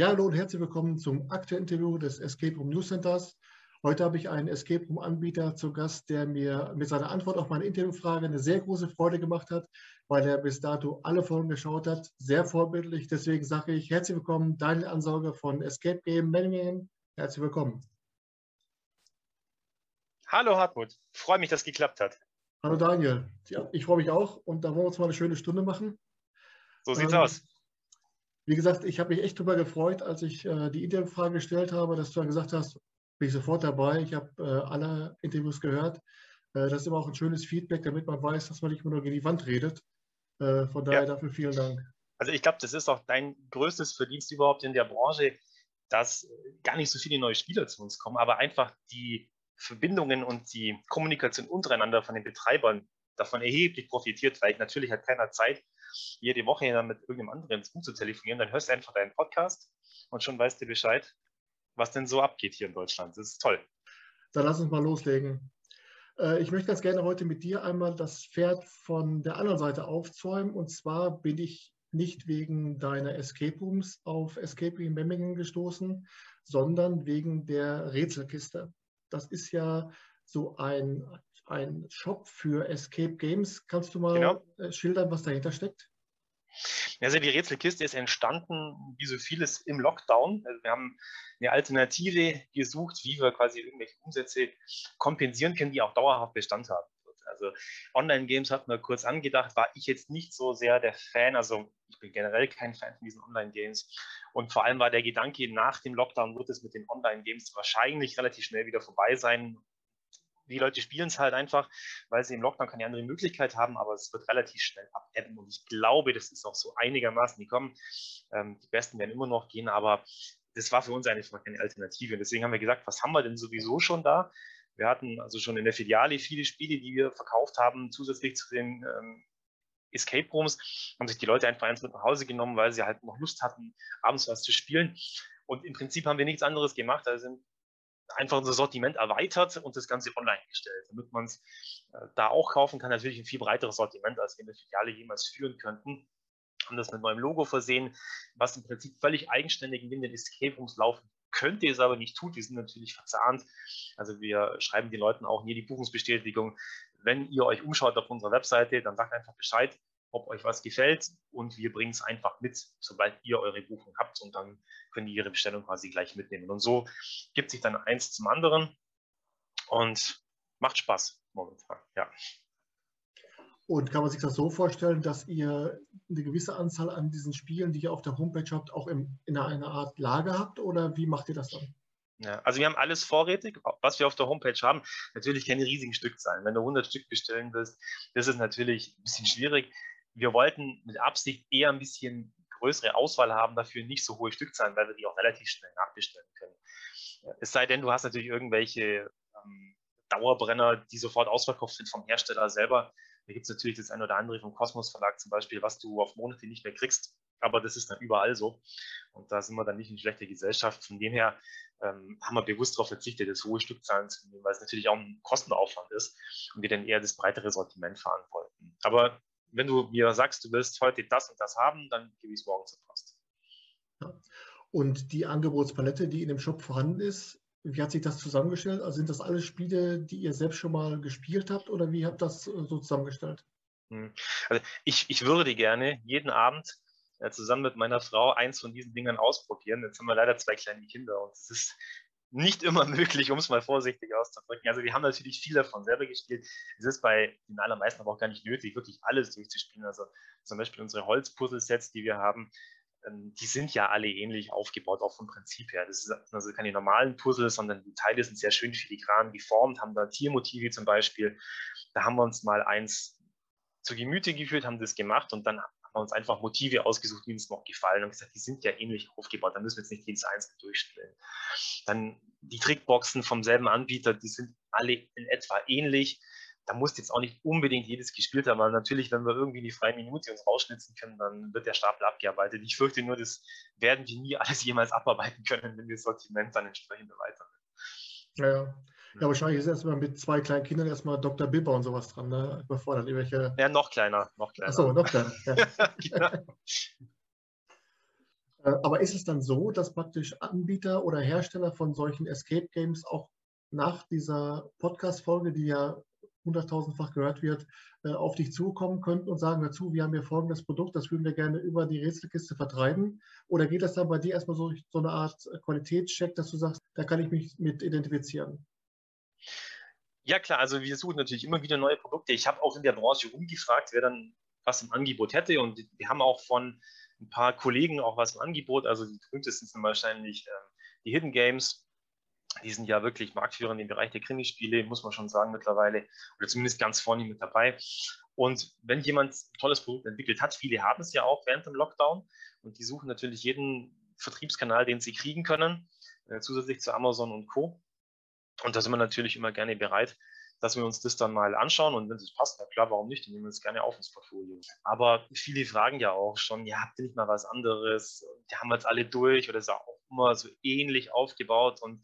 Ja, hallo und herzlich willkommen zum aktuellen Interview des Escape Room News Centers. Heute habe ich einen Escape Room Anbieter zu Gast, der mir mit seiner Antwort auf meine Interviewfrage eine sehr große Freude gemacht hat, weil er bis dato alle Folgen geschaut hat. Sehr vorbildlich. Deswegen sage ich herzlich willkommen, Daniel Ansauger von Escape Game Management. Herzlich willkommen. Hallo Hartmut, freue mich, dass es geklappt hat. Hallo Daniel, ja, ich freue mich auch und da wollen wir uns mal eine schöne Stunde machen. So sieht's ähm, aus. Wie gesagt, ich habe mich echt darüber gefreut, als ich äh, die Interviewfrage gestellt habe, dass du dann gesagt hast, bin ich sofort dabei. Ich habe äh, alle Interviews gehört. Äh, das ist immer auch ein schönes Feedback, damit man weiß, dass man nicht nur gegen die Wand redet. Äh, von daher ja. dafür vielen Dank. Also ich glaube, das ist auch dein größtes Verdienst überhaupt in der Branche, dass gar nicht so viele neue Spieler zu uns kommen, aber einfach die Verbindungen und die Kommunikation untereinander von den Betreibern davon erheblich profitiert, weil natürlich hat keiner Zeit, jede Woche dann mit irgendeinem anderen zu telefonieren, dann hörst du einfach deinen Podcast und schon weißt du Bescheid, was denn so abgeht hier in Deutschland. Das ist toll. Dann lass uns mal loslegen. Äh, ich möchte ganz gerne heute mit dir einmal das Pferd von der anderen Seite aufzäumen. Und zwar bin ich nicht wegen deiner Escape Rooms auf Escape Room Memmingen gestoßen, sondern wegen der Rätselkiste. Das ist ja so ein ein Shop für Escape Games. Kannst du mal genau. Äh, schildern, was dahinter steckt? Also die Rätselkiste ist entstanden, wie so vieles im Lockdown. Also wir haben eine Alternative gesucht, wie wir quasi irgendwelche Umsätze kompensieren können, die auch dauerhaft Bestand haben. Also Online-Games hat man kurz angedacht, war ich jetzt nicht so sehr der Fan. Also ich bin generell kein Fan von diesen Online-Games. Und vor allem war der Gedanke, nach dem Lockdown wird es mit den Online-Games wahrscheinlich relativ schnell wieder vorbei sein die Leute spielen es halt einfach, weil sie im Lockdown keine andere Möglichkeit haben, aber es wird relativ schnell abebben und ich glaube, das ist auch so einigermaßen die kommen. Ähm, die Besten werden immer noch gehen, aber das war für uns einfach keine Alternative. Und deswegen haben wir gesagt, was haben wir denn sowieso schon da? Wir hatten also schon in der Filiale viele Spiele, die wir verkauft haben, zusätzlich zu den ähm, Escape Rooms, haben sich die Leute einfach eins mit nach Hause genommen, weil sie halt noch Lust hatten, abends was zu spielen. Und im Prinzip haben wir nichts anderes gemacht, als sind einfach unser Sortiment erweitert und das Ganze online gestellt, damit man es äh, da auch kaufen kann. Natürlich ein viel breiteres Sortiment, als wir in der Filiale jemals führen könnten. Haben das mit neuem Logo versehen, was im Prinzip völlig eigenständig in den Escape Rooms laufen könnte, es aber nicht tut. Wir sind natürlich verzahnt. Also wir schreiben den Leuten auch nie die Buchungsbestätigung. Wenn ihr euch umschaut auf unserer Webseite, dann sagt einfach Bescheid ob euch was gefällt und wir bringen es einfach mit, sobald ihr eure Buchung habt und dann können die ihre Bestellung quasi gleich mitnehmen. Und so gibt sich dann eins zum anderen und macht Spaß momentan, ja. Und kann man sich das so vorstellen, dass ihr eine gewisse Anzahl an diesen Spielen, die ihr auf der Homepage habt, auch im, in einer Art Lager habt oder wie macht ihr das dann? Ja, also wir haben alles vorrätig, was wir auf der Homepage haben. Natürlich keine riesigen Stückzahlen. Wenn du 100 Stück bestellen willst, das ist natürlich ein bisschen schwierig wir wollten mit Absicht eher ein bisschen größere Auswahl haben, dafür nicht so hohe Stückzahlen, weil wir die auch relativ schnell nachbestellen können. Es sei denn, du hast natürlich irgendwelche ähm, Dauerbrenner, die sofort ausverkauft sind vom Hersteller selber. Da gibt es natürlich das ein oder andere vom Kosmos Verlag zum Beispiel, was du auf Monate nicht mehr kriegst. Aber das ist dann überall so. Und da sind wir dann nicht in schlechter Gesellschaft. Von dem her ähm, haben wir bewusst darauf verzichtet, das hohe Stückzahlen zu nehmen, weil es natürlich auch ein Kostenaufwand ist und wir dann eher das breitere Sortiment fahren wollten. Aber wenn du mir sagst, du willst heute das und das haben, dann gebe ich es morgen zur Post. Ja. Und die Angebotspalette, die in dem Shop vorhanden ist, wie hat sich das zusammengestellt? Also sind das alle Spiele, die ihr selbst schon mal gespielt habt oder wie habt ihr das so zusammengestellt? Hm. Also ich, ich würde gerne jeden Abend äh, zusammen mit meiner Frau eins von diesen Dingern ausprobieren. Jetzt haben wir leider zwei kleine Kinder und es ist nicht immer möglich, um es mal vorsichtig auszudrücken. Also wir haben natürlich viel davon selber gespielt. Es ist bei den allermeisten aber auch gar nicht nötig, wirklich alles durchzuspielen. Also zum Beispiel unsere Holzpuzzle-Sets, die wir haben, ähm, die sind ja alle ähnlich aufgebaut, auch vom Prinzip her. Das sind also keine normalen Puzzle, sondern die Teile sind sehr schön filigran geformt, haben da Tiermotive zum Beispiel. Da haben wir uns mal eins zu Gemüte geführt, haben das gemacht und dann haben wir uns einfach Motive ausgesucht, die uns noch gefallen und gesagt, die sind ja ähnlich aufgebaut, da müssen wir jetzt nicht jedes einzelne durchspielen. Dann die Trickboxen vom selben Anbieter, die sind alle in etwa ähnlich. Da muss jetzt auch nicht unbedingt jedes gespielt haben, aber natürlich, wenn wir irgendwie die freie Minute uns rausschnitzen können, dann wird der Stapel abgearbeitet. Ich fürchte nur, das werden wir nie alles jemals abarbeiten können, wenn wir das Sortiment dann entsprechend erweitern. Ja, ja. Wahrscheinlich ist erstmal mit zwei kleinen Kindern erstmal Dr. Bibber und sowas dran, ne? Bevor dann irgendwelche. Ja, noch kleiner, noch kleiner. Achso, noch kleiner. Ja. Äh, aber ist es dann so, dass praktisch Anbieter oder Hersteller von solchen Escape Games auch nach dieser Podcast-Folge, die ja hunderttausendfach gehört wird, äh, auf dich zukommen könnten und sagen, dazu, wir haben hier folgendes Produkt, das würden wir gerne über die Rätselkiste vertreiben? Oder geht das dann bei dir erstmal so, so eine Art Qualitätscheck, dass du sagst, da kann ich mich mit identifizieren? Ja klar, also wir suchen natürlich immer wieder neue Produkte. Ich habe auch in der Branche rumgefragt, wer dann was im Angebot hätte und wir haben auch von ein paar Kollegen auch was im Angebot. Also die berühmtesten sind wahrscheinlich äh, die Hidden Games. Die sind ja wirklich Marktführer im Bereich der Krimispiele, muss man schon sagen mittlerweile, oder zumindest ganz vorne mit dabei. Und wenn jemand ein tolles Produkt entwickelt hat, viele haben es ja auch während dem Lockdown und die suchen natürlich jeden Vertriebskanal, den sie kriegen können, äh, zusätzlich zu Amazon und Co. Und da sind wir natürlich immer gerne bereit, dass wir uns das dann mal anschauen und wenn es passt, na klar, warum nicht, dann nehmen wir es gerne auf ins Portfolio. Aber viele fragen ja auch schon, ja, habt ihr nicht mal was anderes? Die haben wir jetzt alle durch oder ist auch immer so ähnlich aufgebaut und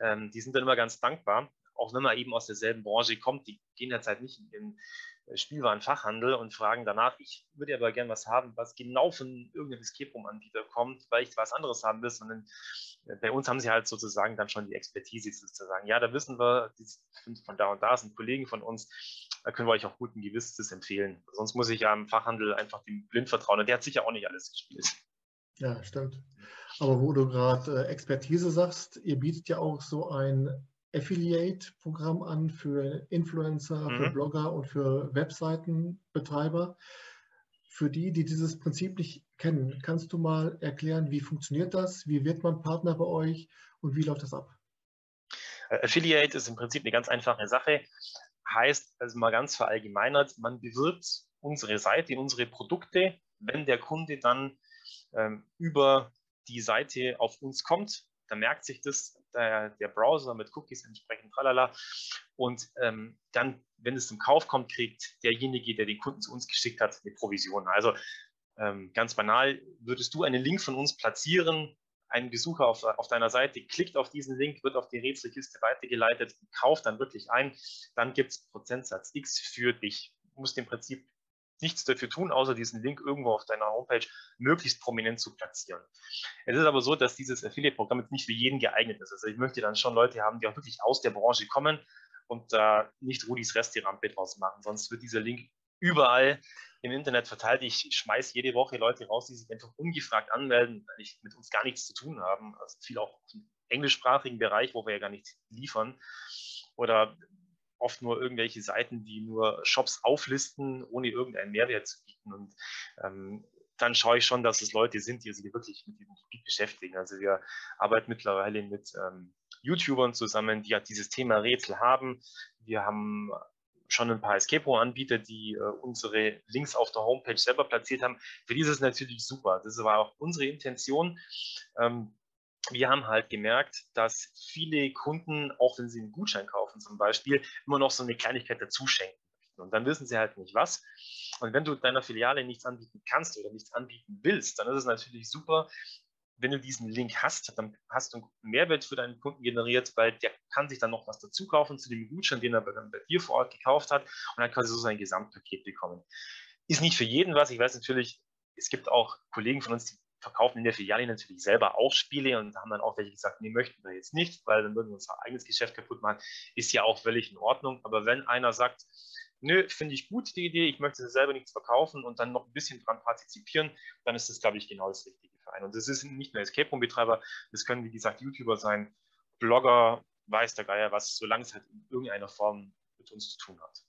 ähm, die sind dann immer ganz dankbar, auch wenn man eben aus derselben Branche kommt, die gehen halt nicht in den äh, Spielwarenfachhandel und fragen danach, ich würde aber gerne was haben, was genau von irgendeinem Escape Room Anbieter kommt, weil ich was anderes haben will, sondern äh, bei uns haben sie halt sozusagen dann schon die Expertise sozusagen. Ja, da wissen wir, die sind von da und da sind Kollegen von uns, da können wir euch auch guten Gewissens empfehlen. Sonst muss ich ja im Fachhandel einfach dem blind vertrauen und der hat sicher auch nicht alles gespielt. Ja, stimmt. Aber wo du gerade äh, Expertise sagst, ihr bietet ja auch so ein Affiliate-Programm an für Influencer, mhm. für Blogger und für Webseitenbetreiber. Für die, die dieses Prinzip nicht kennen, kannst du mal erklären, wie funktioniert das? Wie wird man Partner bei euch und wie läuft das ab? Äh, Affiliate ist im Prinzip eine ganz einfache Sache. Heißt, also mal ganz verallgemeinert, man bewirbt unsere Seite, unsere Produkte, wenn der Kunde dann ähm, über die Seite auf uns kommt, dann merkt sich das der, der Browser mit Cookies entsprechend, tralala. Und ähm, dann, wenn es zum Kauf kommt, kriegt derjenige, der den Kunden zu uns geschickt hat, eine Provision. Also ähm, ganz banal, würdest du einen Link von uns platzieren, ein Besucher auf, auf deiner Seite klickt auf diesen Link, wird auf die Rätselkiste weitergeleitet, kauft dann wirklich ein, dann gibt es Prozentsatz X für dich. Du musst im Prinzip nichts dafür tun, außer diesen Link irgendwo auf deiner Homepage möglichst prominent zu platzieren. Es ist aber so, dass dieses Affiliate-Programm jetzt nicht für jeden geeignet ist. Also ich möchte dann schon Leute haben, die auch wirklich aus der Branche kommen und da äh, nicht Rudis Restaurant draus machen. Sonst wird dieser Link überall im Internet verteilt. Ich schmeiße jede Woche Leute raus, die sich einfach ungefragt anmelden, weil ich mit uns gar nichts zu tun haben. Also viel auch im englischsprachigen Bereich, wo wir ja gar nichts liefern. Oder oft nur irgendwelche Seiten, die nur Shops auflisten, ohne irgendeinen Mehrwert zu bieten. Und ähm, dann schaue ich schon, dass es Leute sind, die sich wirklich mit diesem Gebiet beschäftigen. Also wir arbeiten mittlerweile mit ähm, YouTubern zusammen, die ja dieses Thema Rätsel haben. Wir haben schon ein paar Escape Room-Anbieter, die äh, unsere Links auf der Homepage selber platziert haben. Für die ist es natürlich super. Das war auch unsere Intention. Ähm, wir haben halt gemerkt, dass viele Kunden, auch wenn sie einen Gutschein kaufen zum Beispiel, immer noch so eine Kleinigkeit dazu schenken. Und dann wissen sie halt nicht was. Und wenn du deiner Filiale nichts anbieten kannst oder nichts anbieten willst, dann ist es natürlich super, wenn du diesen Link hast, dann hast du einen Mehrwert für deinen Kunden generiert, weil der kann sich dann noch was dazu kaufen zu dem Gutschein, den er dann bei dir vor Ort gekauft hat und dann quasi so sein Gesamtpaket bekommen. Ist nicht für jeden was. Ich weiß natürlich, es gibt auch Kollegen von uns, die verkaufen in der Filiale natürlich selber auch Spiele und haben dann auch welche gesagt, nee, möchten wir jetzt nicht, weil dann würden wir unser eigenes Geschäft kaputt machen. Ist ja auch völlig in Ordnung. Aber wenn einer sagt, nö, finde ich gut die Idee, ich möchte selber nichts verkaufen und dann noch ein bisschen dran partizipieren, dann ist das, glaube ich, genau das Richtige für einen. Und das ist nicht nur Escape Room-Betreiber, das können, wie gesagt, YouTuber sein, Blogger, weiß der Geier was, solange es halt in irgendeiner Form mit uns zu tun hat.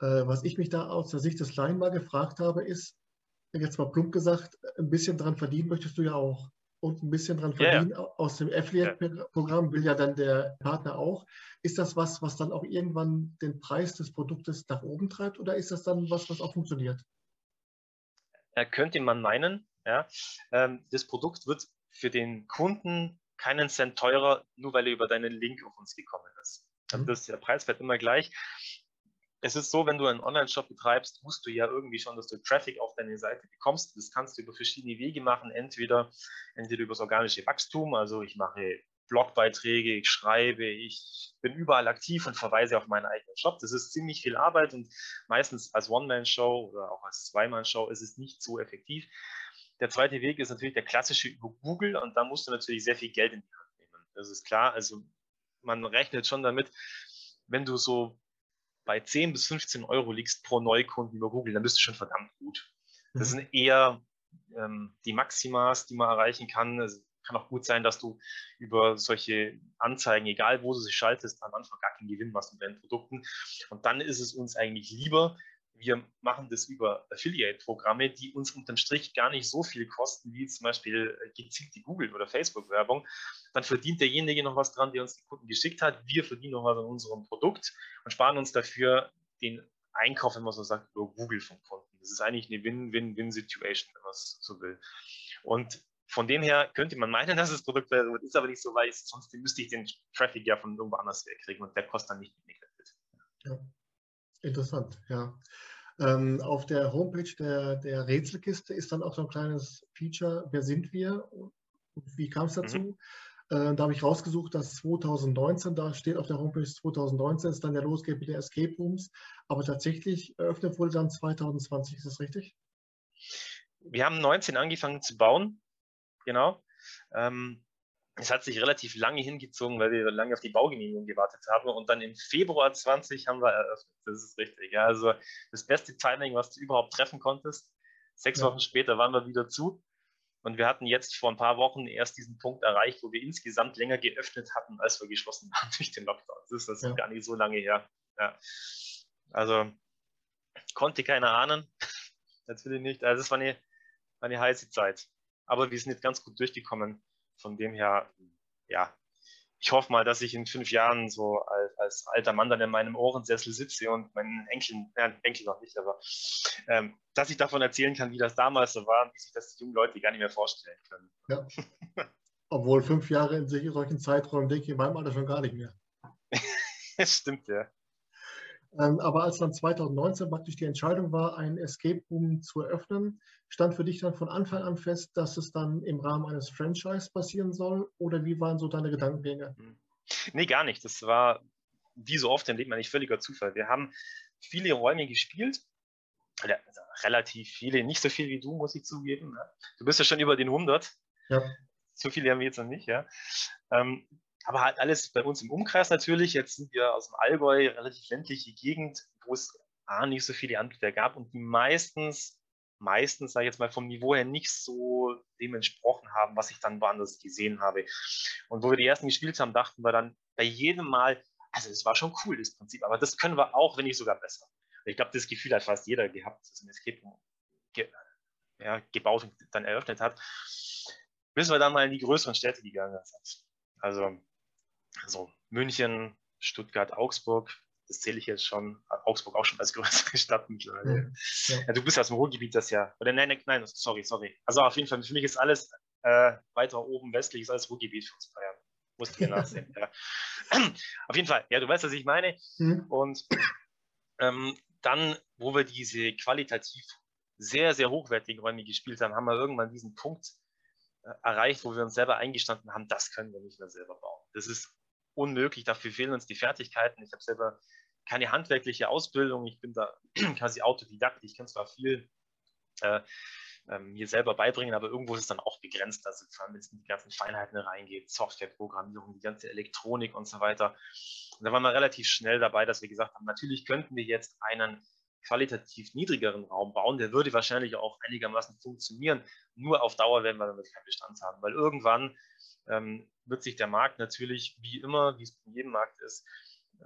Äh, was ich mich da aus der Sicht des Laien mal gefragt habe, ist, jetzt mal plump gesagt, ein bisschen dran verdienen möchtest du ja auch. Und ein bisschen dran verdienen ja. aus dem Affiliate-Programm will ja dann der Partner auch. Ist das was, was dann auch irgendwann den Preis des Produktes nach oben treibt oder ist das dann was, was auch funktioniert? Er könnte man meinen, ja. Ähm, das Produkt wird für den Kunden keinen Cent teurer, nur weil er über deinen Link auf uns gekommen ist. Mhm. Das, der Preis bleibt immer gleich es ist so, wenn du einen Online-Shop betreibst, musst du ja irgendwie schon, dass du Traffic auf deine Seite bekommst. Das kannst du über verschiedene Wege machen. Entweder, entweder über das organische Wachstum, also ich mache Blogbeiträge, ich schreibe, ich bin überall aktiv und verweise auf meinen eigenen Shop. Das ist ziemlich viel Arbeit und meistens als One-Man-Show oder auch als Zwei-Man-Show ist es nicht so effektiv. Der zweite Weg ist natürlich der klassische über Google und da musst du natürlich sehr viel Geld in die Hand nehmen. Das ist klar. Also man rechnet schon damit, wenn du so bei 10 bis 15 Euro liegst pro Neukunden über Google, dann bist du schon verdammt gut. Das mhm. sind eher ähm, die Maximas, die man erreichen kann. Es kann auch gut sein, dass du über solche Anzeigen, egal wo du sie schaltest, am Anfang gar keinen Gewinn machst mit deinen Produkten. Und dann ist es uns eigentlich lieber, wir machen das über Affiliate-Programme, die uns unterm Strich gar nicht so viel kosten, wie zum Beispiel äh, gezielte Google- oder Facebook-Werbung. Dann verdient derjenige noch was dran, der uns die Kunden geschickt hat. Wir verdienen noch was an unserem Produkt und sparen uns dafür den Einkauf, wenn man so sagt, über Google vom Kunden. Das ist eigentlich eine Win-Win-Win-Situation, wenn man es so will. Und von dem her könnte man meinen, dass das Produkt wäre, ist aber nicht so, weil sonst müsste ich den Traffic ja von irgendwo anders wegkriegen und der kostet dann nicht weniger Ja. Interessant, ja. Ähm, auf der Homepage der, der Rätselkiste ist dann auch so ein kleines Feature, wer sind wir und wie kam es mhm. dazu? Mhm. Äh, da habe ich rausgesucht, dass 2019, da steht auf der Homepage 2019 ist dann der losgeht mit der Escape Rooms, aber tatsächlich eröffnet wurde dann 2020, ist das richtig? Wir haben 19 angefangen zu bauen, genau. Ähm, es hat sich relativ lange hingezogen, weil wir lange auf die Baugenehmigung gewartet haben. Und dann im Februar 20 haben wir eröffnet. Das ist richtig. Ja. Also das beste Timing, was du überhaupt treffen konntest. Sechs ja. Wochen später waren wir wieder zu. Und wir hatten jetzt vor ein paar Wochen erst diesen Punkt erreicht, wo wir insgesamt länger geöffnet hatten, als wir geschlossen haben durch den Lockdown. Das ist das ja. gar nicht so lange her. Ja. Also konnte keiner ahnen. Natürlich nicht. Also es war eine, war eine heiße Zeit. Aber wir sind jetzt ganz gut durchgekommen von dem her, ja, ich hoffe mal, dass ich in fünf Jahren so als, als alter Mann dann in meinem Ohrensessel sitze und meinen Enkeln, ja, Enkel noch nicht, aber ähm, dass ich davon erzählen kann, wie das damals so war und wie sich das die jungen Leute gar nicht mehr vorstellen können. Ja. Obwohl fünf Jahre in solchen Zeiträumen denke ich in meinem Alter schon gar nicht mehr. das stimmt, ja. Ähm, aber als dann 2019 praktisch die Entscheidung war, ein Escape Room zu eröffnen, stand für dich dann von Anfang an fest, dass es dann im Rahmen eines Franchise passieren soll? Oder wie waren so deine Gedankengänge? Hm. Nee, gar nicht. Das war wie so oft im Leben eigentlich völliger Zufall. Wir haben viele Räume gespielt, also relativ viele, nicht so viel wie du, muss ich zugeben. Ne? Du bist ja schon über den 100. Ja. So viele haben wir jetzt noch nicht, ja. Ähm, aber halt alles bei uns im Umkreis natürlich. Jetzt sind wir aus dem Allgäu, relativ ländliche Gegend, wo es A, nicht so viele Anbieter gab und die meistens, meistens, sage ich jetzt mal, vom Niveau her nicht so dem entsprochen haben, was ich dann woanders gesehen habe. Und wo wir die ersten gespielt haben, dachten wir dann bei jedem Mal, also es war schon cool, das Prinzip, aber das können wir auch, wenn nicht sogar besser. Ich glaube, das Gefühl hat fast jeder gehabt, dass ein Escape ge ja, gebaut und dann eröffnet hat, bis wir dann mal in die größeren Städte gegangen sind. Also also München, Stuttgart, Augsburg, das zähle ich jetzt schon, Augsburg auch schon als größere Stadt mittlerweile. Ja, ja. du bist aus dem Ruhrgebiet das ja, oder nein, nein, nein, sorry, sorry. Also auf jeden Fall, für mich ist alles äh, weiter oben westlich, ist alles Ruhrgebiet für uns Bayern. Musst du nachsehen. ja. Auf jeden Fall, ja, du weißt, was ich meine. Mhm. Und ähm, dann, wo wir diese qualitativ sehr, sehr hochwertigen Räume gespielt haben, haben wir irgendwann diesen Punkt äh, erreicht, wo wir uns selber eingestanden haben, das können wir nicht mehr selber bauen. Das ist unmöglich. Dafür fehlen uns die Fertigkeiten. Ich habe selber keine handwerkliche Ausbildung. Ich bin da quasi Autodidakt. Ich kann zwar viel äh, äh, mir selber beibringen, aber irgendwo ist es dann auch begrenzt. Also vor allem, wenn es in die ganzen Feinheiten reingeht, Softwareprogrammierung, die ganze Elektronik und so weiter. Und da waren wir relativ schnell dabei, dass wir gesagt haben, natürlich könnten wir jetzt einen qualitativ niedrigeren Raum bauen, der würde wahrscheinlich auch einigermaßen funktionieren. Nur auf Dauer werden wir damit keinen Bestand haben, weil irgendwann ähm, wird sich der Markt natürlich wie immer, wie es bei jedem Markt ist,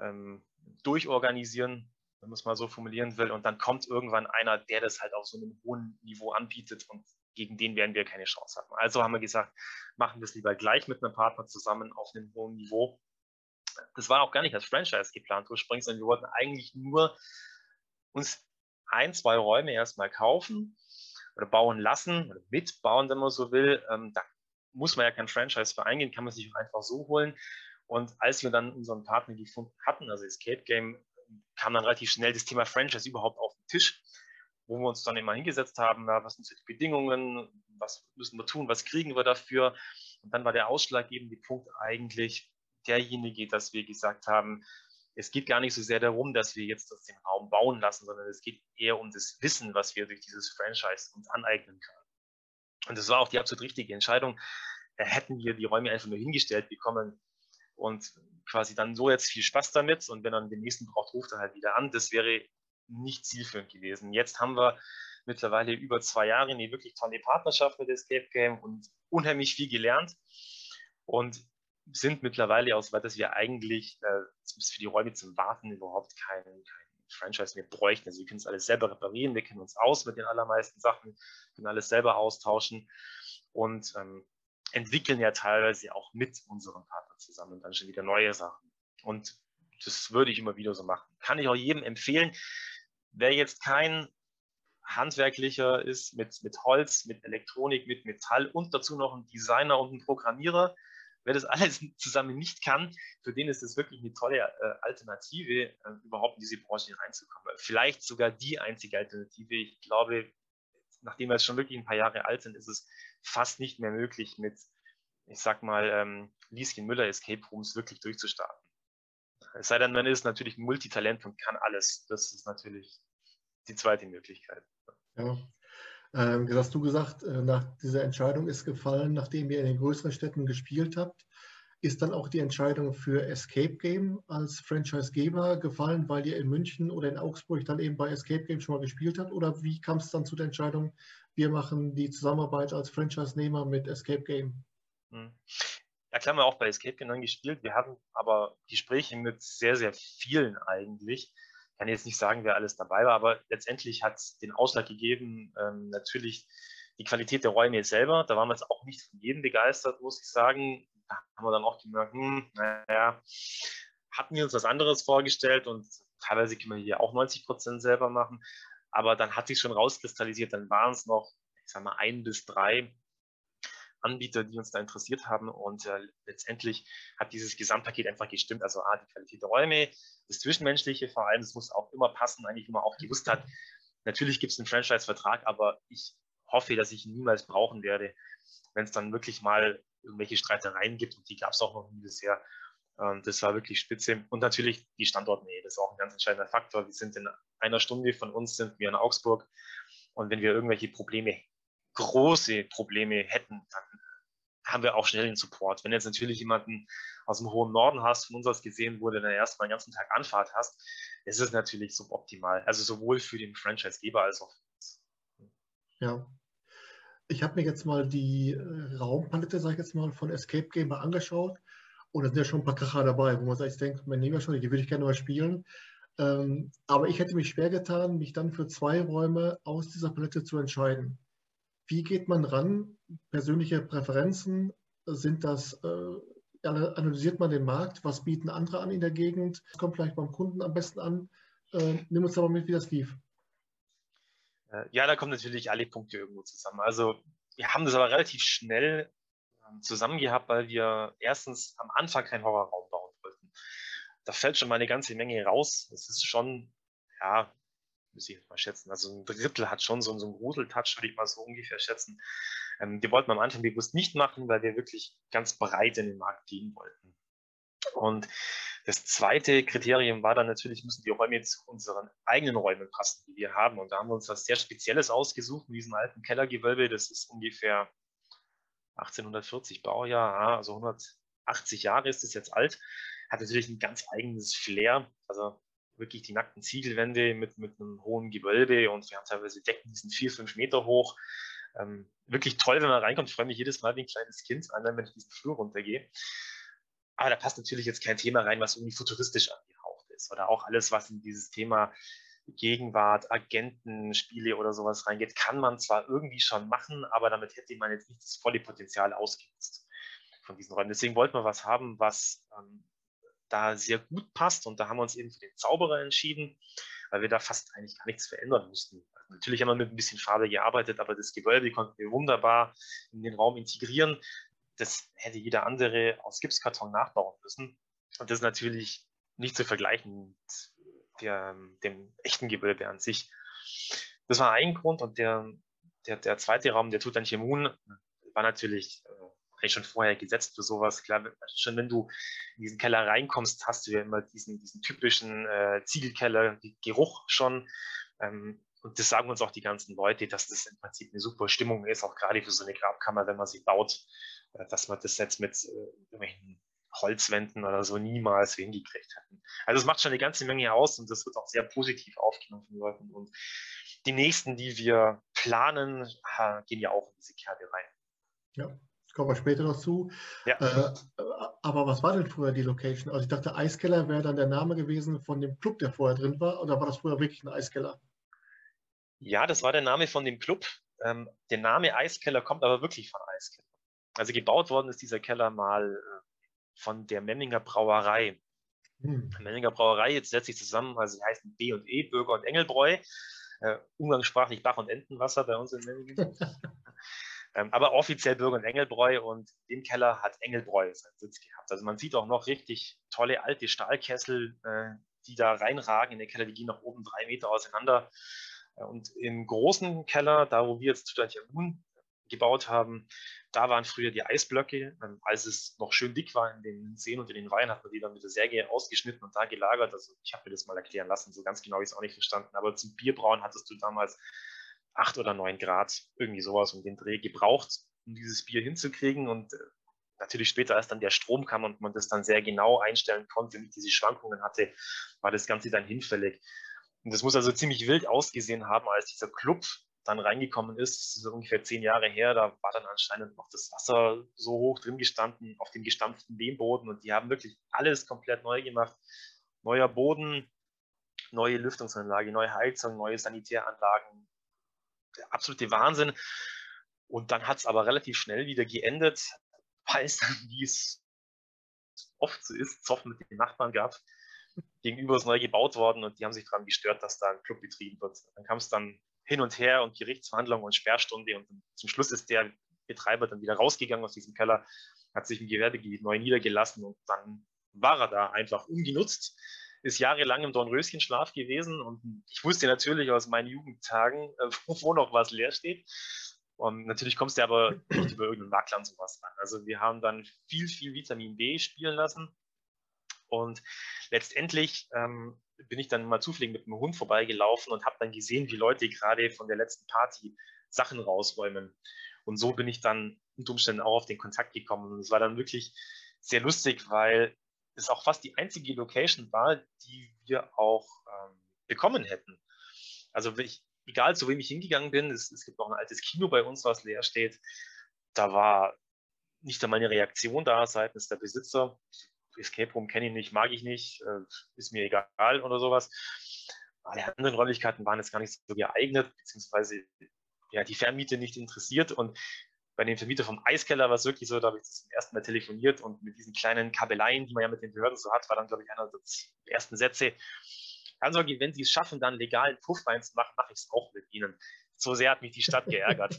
ähm, durchorganisieren, wenn man es mal so formulieren will. Und dann kommt irgendwann einer, der das halt auf so einem hohen Niveau anbietet und gegen den werden wir keine Chance haben. Also haben wir gesagt, machen wir es lieber gleich mit einem Partner zusammen auf einem hohen Niveau. Das war auch gar nicht als Franchise geplant ursprünglich, sondern wir wollten eigentlich nur uns ein, zwei Räume erstmal kaufen oder bauen lassen oder mitbauen, wenn man so will. Ähm, da muss man ja kein Franchise für eingehen, kann man sich einfach so holen. Und als wir dann unseren Partner gefunden hatten, also Escape Game, kam dann relativ schnell das Thema Franchise überhaupt auf den Tisch, wo wir uns dann immer hingesetzt haben, na, was sind so die Bedingungen, was müssen wir tun, was kriegen wir dafür. Und dann war der ausschlaggebende Punkt eigentlich derjenige, dass wir gesagt haben, es geht gar nicht so sehr darum, dass wir jetzt den Raum bauen lassen, sondern es geht eher um das Wissen, was wir durch dieses Franchise uns aneignen können. Und das war auch die absolut richtige Entscheidung. Da hätten wir die Räume einfach nur hingestellt bekommen und quasi dann so jetzt viel Spaß damit und wenn er den nächsten braucht, ruft er halt wieder an. Das wäre nicht zielführend gewesen. Jetzt haben wir mittlerweile über zwei Jahre eine wirklich tolle Partnerschaft mit Escape Game und unheimlich viel gelernt und sind mittlerweile auch so weit, dass wir eigentlich äh, für die Räume zum Warten überhaupt keinen kein Franchise mehr bräuchten. Also wir können es alles selber reparieren, wir kennen uns aus mit den allermeisten Sachen, können alles selber austauschen und ähm, entwickeln ja teilweise auch mit unseren Partnern zusammen dann schon wieder neue Sachen. Und das würde ich immer wieder so machen. Kann ich auch jedem empfehlen. Wer jetzt kein handwerklicher ist mit, mit Holz, mit Elektronik, mit Metall und dazu noch ein Designer und ein Programmierer, wer das alles zusammen nicht kann, für den ist das wirklich eine tolle äh, Alternative, äh, überhaupt in diese Branche reinzukommen. Vielleicht sogar die einzige Alternative. Ich glaube, nachdem wir schon wirklich ein paar Jahre alt sind, ist es fast nicht mehr möglich, mit, ich sag mal, ähm, Lieschen Müller Escape Rooms wirklich durchzustarten. Es sei denn, man ist natürlich Multitalent und kann alles. Das ist natürlich die zweite Möglichkeit. Ja. Ähm, das hast du gesagt, äh, nach dieser Entscheidung ist gefallen, nachdem ihr in den größeren Städten gespielt habt. Ist dann auch die Entscheidung für Escape Game als Franchisegeber gefallen, weil ihr in München oder in Augsburg dann eben bei Escape Game schon mal gespielt habt? Oder wie kam es dann zu der Entscheidung, wir machen die Zusammenarbeit als Franchise-Nehmer mit Escape Game? Hm. Ja, klar, wir auch bei Escape Game dann gespielt. Wir hatten aber Gespräche mit sehr, sehr vielen eigentlich kann jetzt nicht sagen, wer alles dabei war, aber letztendlich hat es den Ausschlag gegeben, ähm, natürlich die Qualität der Räume selber. Da waren wir jetzt auch nicht von jedem begeistert, muss ich sagen. Da haben wir dann auch gemerkt, hm, naja, hatten wir uns was anderes vorgestellt und teilweise können wir hier auch 90 Prozent selber machen. Aber dann hat sich schon rauskristallisiert, dann waren es noch, ich sag mal, ein bis drei Anbieter, die uns da interessiert haben. Und äh, letztendlich hat dieses Gesamtpaket einfach gestimmt. Also A, die Qualität der Räume, das Zwischenmenschliche vor allem, das muss auch immer passen, eigentlich immer auch gewusst hat. Natürlich gibt es einen Franchise-Vertrag, aber ich hoffe, dass ich ihn niemals brauchen werde, wenn es dann wirklich mal irgendwelche Streitereien gibt. Und die gab es auch noch nie bisher. Ähm, das war wirklich spitze. Und natürlich die Standortnähe, das ist auch ein ganz entscheidender Faktor. Wir sind in einer Stunde von uns, sind wir in Augsburg. Und wenn wir irgendwelche Probleme große Probleme hätten, dann haben wir auch schnell den Support. Wenn jetzt natürlich jemanden aus dem hohen Norden hast, von uns aus gesehen, du dann erstmal den ganzen Tag Anfahrt hast, ist es natürlich suboptimal. Also sowohl für den Franchisegeber als auch für uns. Ja. Ich habe mir jetzt mal die äh, Raumpalette, sage ich jetzt mal, von Escape Game angeschaut. Und da sind ja schon ein paar Kracher dabei, wo man sich denkt, man nehmen wir schon, die würde ich gerne mal spielen. Ähm, aber ich hätte mich schwer getan, mich dann für zwei Räume aus dieser Palette zu entscheiden. Wie geht man ran? Persönliche Präferenzen? Sind das, äh, analysiert man den Markt? Was bieten andere an in der Gegend? Was kommt vielleicht beim Kunden am besten an? Äh, nimm uns aber mit, wie das lief. Äh, ja, da kommen natürlich alle Punkte irgendwo zusammen. Also wir haben das aber relativ schnell ähm, zusammen gehabt, weil wir erstens am Anfang keinen Horrorraum bauen wollten. Da fällt schon mal eine ganze Menge raus. Es ist schon, ja, müsste ich jetzt mal schätzen. Also ein Drittel hat schon so, so einen Gruseltouch, würde ich mal so ungefähr schätzen. Ähm, die wollten wir am Anfang bewusst nicht machen, weil wir wirklich ganz breit in den Markt gehen wollten. Und das zweite Kriterium war dann natürlich, müssen die Räume zu unseren eigenen Räumen passen, die wir haben. Und da haben wir uns was sehr Spezielles ausgesucht in diesem alten Kellergewölbe. Das ist ungefähr 1840 Baujahr, also 180 Jahre ist es jetzt alt. Hat natürlich ein ganz eigenes Flair. Also wirklich die nackten Ziegelwände mit, mit einem hohen Gewölbe und wir haben teilweise Decken, die sind vier, fünf Meter hoch. Ähm, wirklich toll, wenn man reinkommt. Ich freue mich jedes Mal wie ein kleines Kind, wenn ich diesen Flur runtergehe. Aber da passt natürlich jetzt kein Thema rein, was irgendwie futuristisch angehaucht ist. Oder auch alles, was in dieses Thema Gegenwart, Agentenspiele oder sowas reingeht, kann man zwar irgendwie schon machen, aber damit hätte man jetzt nicht das volle Potenzial ausgenutzt von diesen Räumen. Deswegen wollten wir was haben, was ähm, da sehr gut passt. Und da haben wir uns eben für den Zauberer entschieden, weil wir da fast eigentlich gar nichts verändern mussten. Natürlich haben wir mit ein bisschen Farbe gearbeitet, aber das Gewölbe konnten wir wunderbar in den Raum integrieren. Das hätte jeder andere aus Gipskarton nachbauen müssen. Und das ist natürlich nicht zu vergleichen mit der, dem echten Gewölbe an sich. Das war ein Grund und der, der, der zweite Raum, der Tutanchamun, war natürlich äh, eigentlich schon vorher gesetzt für sowas. Klar, schon wenn du in diesen Keller reinkommst, hast du ja immer diesen, diesen typischen äh, Ziegelkeller, Geruch schon. Ähm, und das sagen uns auch die ganzen Leute, dass das im Prinzip eine super Stimmung ist, auch gerade für so eine Grabkammer, wenn man sie baut, äh, dass man das jetzt mit äh, irgendwelchen Holzwänden oder so niemals hingekriegt hätten. Also es macht schon eine ganze Menge aus und das wird auch sehr positiv aufgenommen von Leuten. Und die nächsten, die wir planen, gehen ja auch in diese Kerbe rein. Ja, kommen wir später noch zu. Ja. Äh, aber was war denn früher die Location? Also ich dachte, Eiskeller wäre dann der Name gewesen von dem Club, der vorher drin war, oder war das früher wirklich ein Eiskeller? Ja, das war der Name von dem Club. Ähm, der Name Eiskeller kommt aber wirklich von Eiskeller. Also gebaut worden ist dieser Keller mal äh, von der Memminger Brauerei. Hm. Memminger Brauerei, jetzt setzt sich zusammen, also sie heißt B und E, Bürger und Engelbräu. Äh, umgangssprachlich Bach- und Entenwasser bei uns in Memmingen. ähm, aber offiziell Bürger und Engelbräu und im Keller hat Engelbräu seinen Sitz gehabt. Also man sieht auch noch richtig tolle alte Stahlkessel, äh, die da reinragen in den Keller, die gehen nach oben drei Meter auseinander. Äh, und im großen Keller, da wo wir jetzt Tutanchamun gebaut haben, da waren früher die Eisblöcke. Ähm, als es noch schön dick war in den Seen und in den Weinen, hat man die dann mit der Säge ausgeschnitten und da gelagert. Also ich habe mir das mal erklären lassen, so ganz genau habe ich es auch nicht verstanden. Aber zum Bierbrauen hattest du damals acht oder neun Grad, irgendwie sowas um den Dreh gebraucht, um dieses Bier hinzukriegen. Und äh, natürlich später, als dann der Strom kam und man das dann sehr genau einstellen konnte, und diese Schwankungen hatte, war das Ganze dann hinfällig. Und das muss also ziemlich wild ausgesehen haben, als dieser Club dann reingekommen ist, das ist ungefähr zehn Jahre her, da war dann anscheinend noch das Wasser so hoch drin gestanden auf dem gestampften Lehmboden und die haben wirklich alles komplett neu gemacht. Neuer Boden, neue Lüftungsanlage, neue Heizung, neue Sanitäranlagen. Der absolute Wahnsinn. Und dann hat es aber relativ schnell wieder geendet, weil es dann, wie es oft so ist, Zoff mit den Nachbarn gab. Gegenüber ist neu gebaut worden und die haben sich daran gestört, dass da ein Club betrieben wird. Dann kam es dann hin und her und Gerichtsverhandlungen und Sperrstunde und zum Schluss ist der Betreiber dann wieder rausgegangen aus diesem Keller, hat sich im Gewerbegebiet neu niedergelassen und dann war er da einfach ungenutzt, ist jahrelang im Dornröschenschlaf gewesen und ich wusste natürlich aus meinen Jugendtagen, äh, wo noch was leer steht. Und natürlich kommst du aber nicht über irgendeinen Makler und sowas ran. Also wir haben dann viel, viel Vitamin B spielen lassen und letztendlich ähm, bin ich dann mal zufällig mit dem Hund vorbeigelaufen und habe dann gesehen, wie Leute gerade von der letzten Party Sachen rausräumen. Und so bin ich dann unter Umständen auch auf den Kontakt gekommen. Und es war dann wirklich sehr lustig, weil es auch fast die einzige Location war, die wir auch ähm, bekommen hätten. Also ich, egal zu wem ich hingegangen bin, es, es gibt auch ein altes Kino bei uns, was leer steht. Da war nicht einmal eine Reaktion da seitens der Besitzer. Escape Room kenne ich nicht, mag ich nicht, äh, ist mir egal oder sowas. Alle anderen Räumlichkeiten waren jetzt gar nicht so geeignet, beziehungsweise ja, die Vermiete nicht interessiert. Und bei dem Vermieter vom Eiskeller war es wirklich so, da habe ich das zum ersten Mal telefoniert und mit diesen kleinen Kabeleien, die man ja mit den Behörden so hat, war dann, glaube ich, einer der ersten Sätze. Also, wenn Sie es schaffen, dann legalen Puff reinzumachen, mache ich es auch mit Ihnen. So sehr hat mich die Stadt geärgert.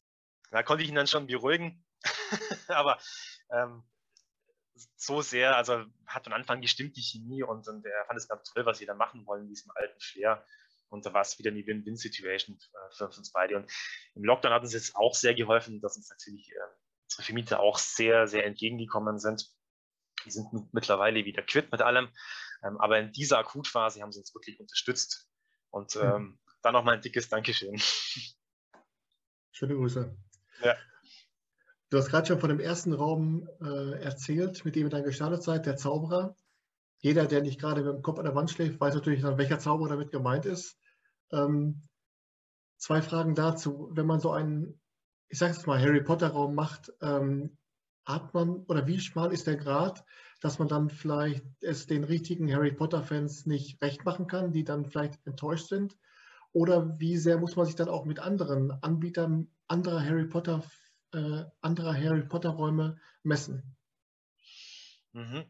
da konnte ich ihn dann schon beruhigen. Aber ähm, so sehr, also hat von Anfang gestimmt, die Chemie, und, und er fand es ganz toll, was sie da machen wollen in diesem alten Flair. Und da war es wieder eine Win-Win-Situation äh, für uns beide. Und im Lockdown hat uns jetzt auch sehr geholfen, dass uns natürlich äh, unsere Vermieter auch sehr, sehr entgegengekommen sind. Die sind mittlerweile wieder quitt mit allem. Ähm, aber in dieser Akutphase haben sie uns wirklich unterstützt. Und hm. ähm, mhm. dann nochmal ein dickes Dankeschön. Schöne Grüße. Ja. Du hast gerade schon von dem ersten Raum äh, erzählt, mit dem ihr dann gestartet seid, der Zauberer. Jeder, der nicht gerade mit dem Kopf an der Wand schläft, weiß natürlich welcher Zauberer damit gemeint ist. Ähm, zwei Fragen dazu. Wenn man so einen, ich sage es mal, Harry Potter Raum macht, ähm, hat man oder wie schmal ist der Grad, dass man dann vielleicht es den richtigen Harry Potter Fans nicht recht machen kann, die dann vielleicht enttäuscht sind? Oder wie sehr muss man sich dann auch mit anderen Anbietern anderer Harry Potter äh, anderer Harry Potter Räume messen? Mhm.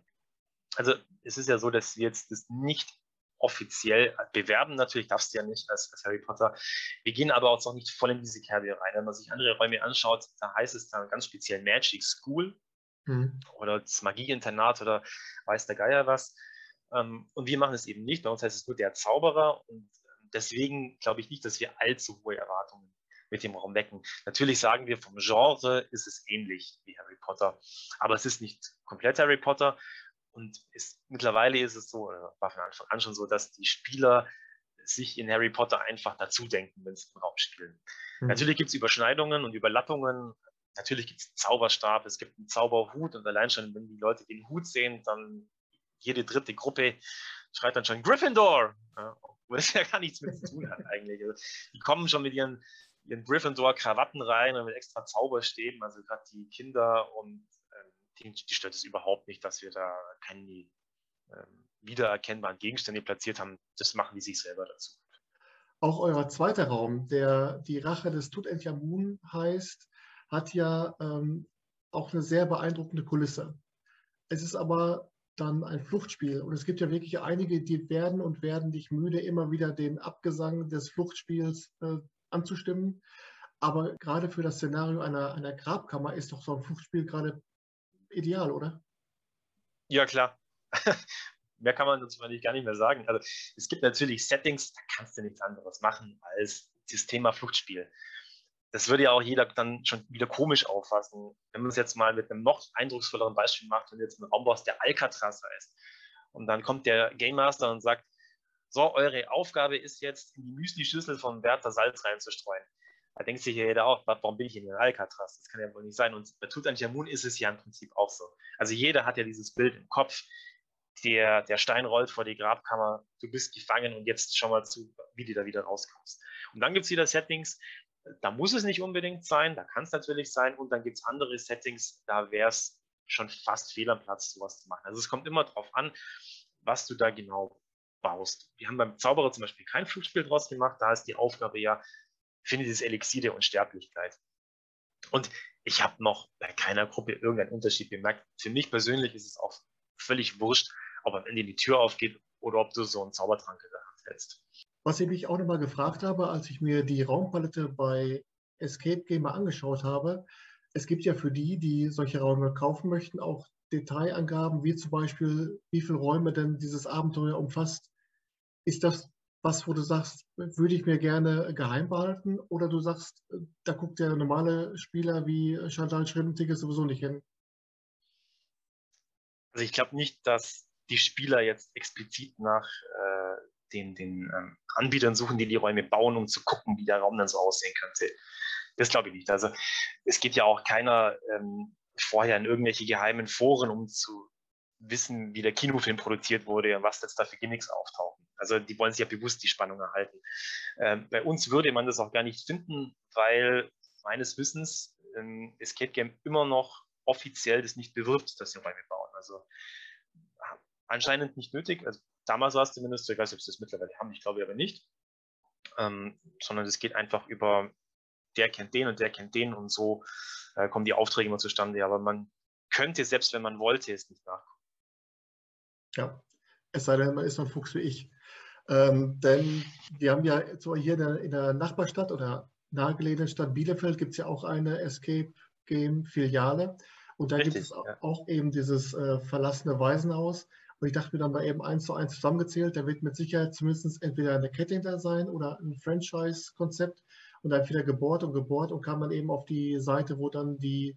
Also es ist ja so, dass wir jetzt das nicht offiziell bewerben. Natürlich darfst du ja nicht als, als, Harry Potter. Wir gehen aber auch noch nicht voll in diese Kerbe rein. Wenn man sich andere Räume anschaut, da heißt es dann ganz speziell Magic School mhm. oder das Magieinternat oder weiß der Geier was. Ähm, und wir machen es eben nicht. Bei uns heißt es nur der Zauberer und deswegen glaube ich nicht, dass wir allzu hohe Erwartungen mit dem Raum wecken. Natürlich sagen wir, vom Genre ist es ähnlich wie Harry Potter, aber es ist nicht komplett Harry Potter. Und ist, mittlerweile ist es so, war von Anfang an schon so, dass die Spieler sich in Harry Potter einfach dazu denken, wenn sie im Raum spielen. Mhm. Natürlich gibt es Überschneidungen und Überlappungen. Natürlich gibt es einen Zauberstab, es gibt einen Zauberhut und allein schon, wenn die Leute den Hut sehen, dann jede dritte Gruppe schreit dann schon Gryffindor, ja, wo es ja gar nichts mit zu tun hat eigentlich. Also, die kommen schon mit ihren, ihren Gryffindor-Krawatten rein und mit extra Zauberstäben, also gerade die Kinder und die, die stört es überhaupt nicht, dass wir da keine ähm, wiedererkennbaren Gegenstände platziert haben. Das machen die sich selber dazu. Auch euer zweiter Raum, der die Rache des Tutanchamun heißt, hat ja ähm, auch eine sehr beeindruckende Kulisse. Es ist aber dann ein Fluchtspiel. Und es gibt ja wirklich einige, die werden und werden nicht müde, immer wieder den Abgesang des Fluchtspiels äh, anzustimmen. Aber gerade für das Szenario einer, einer Grabkammer ist doch so ein Fluchtspiel gerade ideal, oder? Ja, klar. mehr kann man dazu eigentlich gar nicht mehr sagen. Also es gibt natürlich Settings, da kannst du nichts anderes machen als das Thema Fluchtspiel. Das würde ja auch jeder dann schon wieder komisch auffassen. Wenn man es jetzt mal mit einem noch eindrucksvolleren Beispiel macht und jetzt einen Raum der Alcatraz heißt. Und dann kommt der Game Master und sagt, so, eure Aufgabe ist jetzt, in die Müsli-Schüssel von Werther Salz reinzustreuen. Da denkt sich ja jeder auch, warum bin ich in Alcatraz? Das kann ja wohl nicht sein. Und bei Tutanchamun ist es ja im Prinzip auch so. Also jeder hat ja dieses Bild im Kopf der, der Stein rollt vor die Grabkammer, du bist gefangen und jetzt schau mal zu, wie du da wieder rauskommst. Und dann gibt es wieder Settings, da muss es nicht unbedingt sein, da kann es natürlich sein und dann gibt es andere Settings, da wäre es schon fast fehl am Platz, sowas zu machen. Also es kommt immer darauf an, was du da genau baust. Wir haben beim Zauberer zum Beispiel kein Flugspiel draus gemacht, da ist die Aufgabe ja, finde dieses Elixier der Unsterblichkeit. Und ich habe noch bei keiner Gruppe irgendeinen Unterschied bemerkt. Für mich persönlich ist es auch völlig wurscht, ob am Ende die Tür aufgeht oder ob du so einen Zaubertrank in der Hand hältst. Was ich mich auch nochmal gefragt habe, als ich mir die Raumpalette bei Escape Gamer angeschaut habe, es gibt ja für die, die solche Räume kaufen möchten, auch Detailangaben, wie zum Beispiel, wie viele Räume denn dieses Abenteuer umfasst. Ist das was, wo du sagst, würde ich mir gerne geheim behalten? Oder du sagst, da guckt der normale Spieler wie Chantal Schrimptige sowieso nicht hin? Also ich glaube nicht, dass die Spieler jetzt explizit nach äh, den, den ähm, Anbietern suchen, die die Räume bauen, um zu gucken, wie der Raum dann so aussehen könnte. Das glaube ich nicht. Also es geht ja auch keiner ähm, vorher in irgendwelche geheimen Foren, um zu wissen, wie der Kinofilm produziert wurde und was jetzt da für Gimmicks auftauchen. Also die wollen sich ja bewusst die Spannung erhalten. Ähm, bei uns würde man das auch gar nicht finden, weil meines Wissens ähm, Escape Game immer noch offiziell das nicht bewirbt, dass sie Räume bauen. Also anscheinend nicht nötig. Also damals war es zumindest, ich weiß nicht, ob sie das mittlerweile haben, ich glaube aber nicht. Ähm, sondern es geht einfach über, der kennt den und der kennt den und so äh, kommen die Aufträge immer zustande. Aber man könnte, selbst wenn man wollte, es nicht nachgucken. Ja, es sei denn, man ist ein Fuchs wie ich. Ähm, denn wir haben ja hier in der, in der Nachbarstadt oder nahegelegenen Stadt Bielefeld gibt es ja auch eine Escape Game Filiale. Und da gibt es ja. auch eben dieses äh, verlassene Waisenhaus. Und ich dachte mir dann mal eben eins zu eins zusammengezählt, da wird mit Sicherheit zumindest entweder eine Kette hinter sein oder ein Franchise-Konzept und dann wieder gebohrt und gebohrt und kam dann eben auf die Seite, wo dann die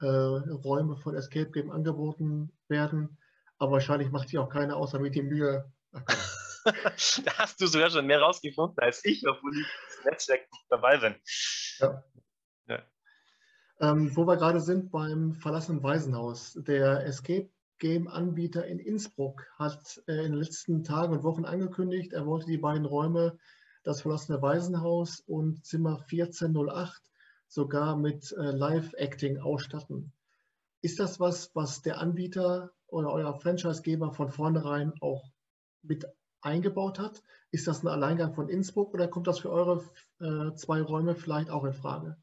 äh, Räume von Escape Game angeboten werden. Aber wahrscheinlich macht sich auch keiner außer mit die Mühe. da hast du sogar schon mehr rausgefunden als ich, obwohl ich das Netzwerk nicht dabei bin. Ja. ja. Ähm, wo wir gerade sind beim verlassenen Waisenhaus. Der Escape Game-Anbieter in Innsbruck hat äh, in den letzten Tagen und Wochen angekündigt, er wollte die beiden Räume, das verlassene Waisenhaus und Zimmer 1408, sogar mit äh, Live-Acting ausstatten. Ist das was, was der Anbieter oder euer Franchisegeber von vornherein auch mit eingebaut hat? Ist das ein Alleingang von Innsbruck oder kommt das für eure äh, zwei Räume vielleicht auch in Frage?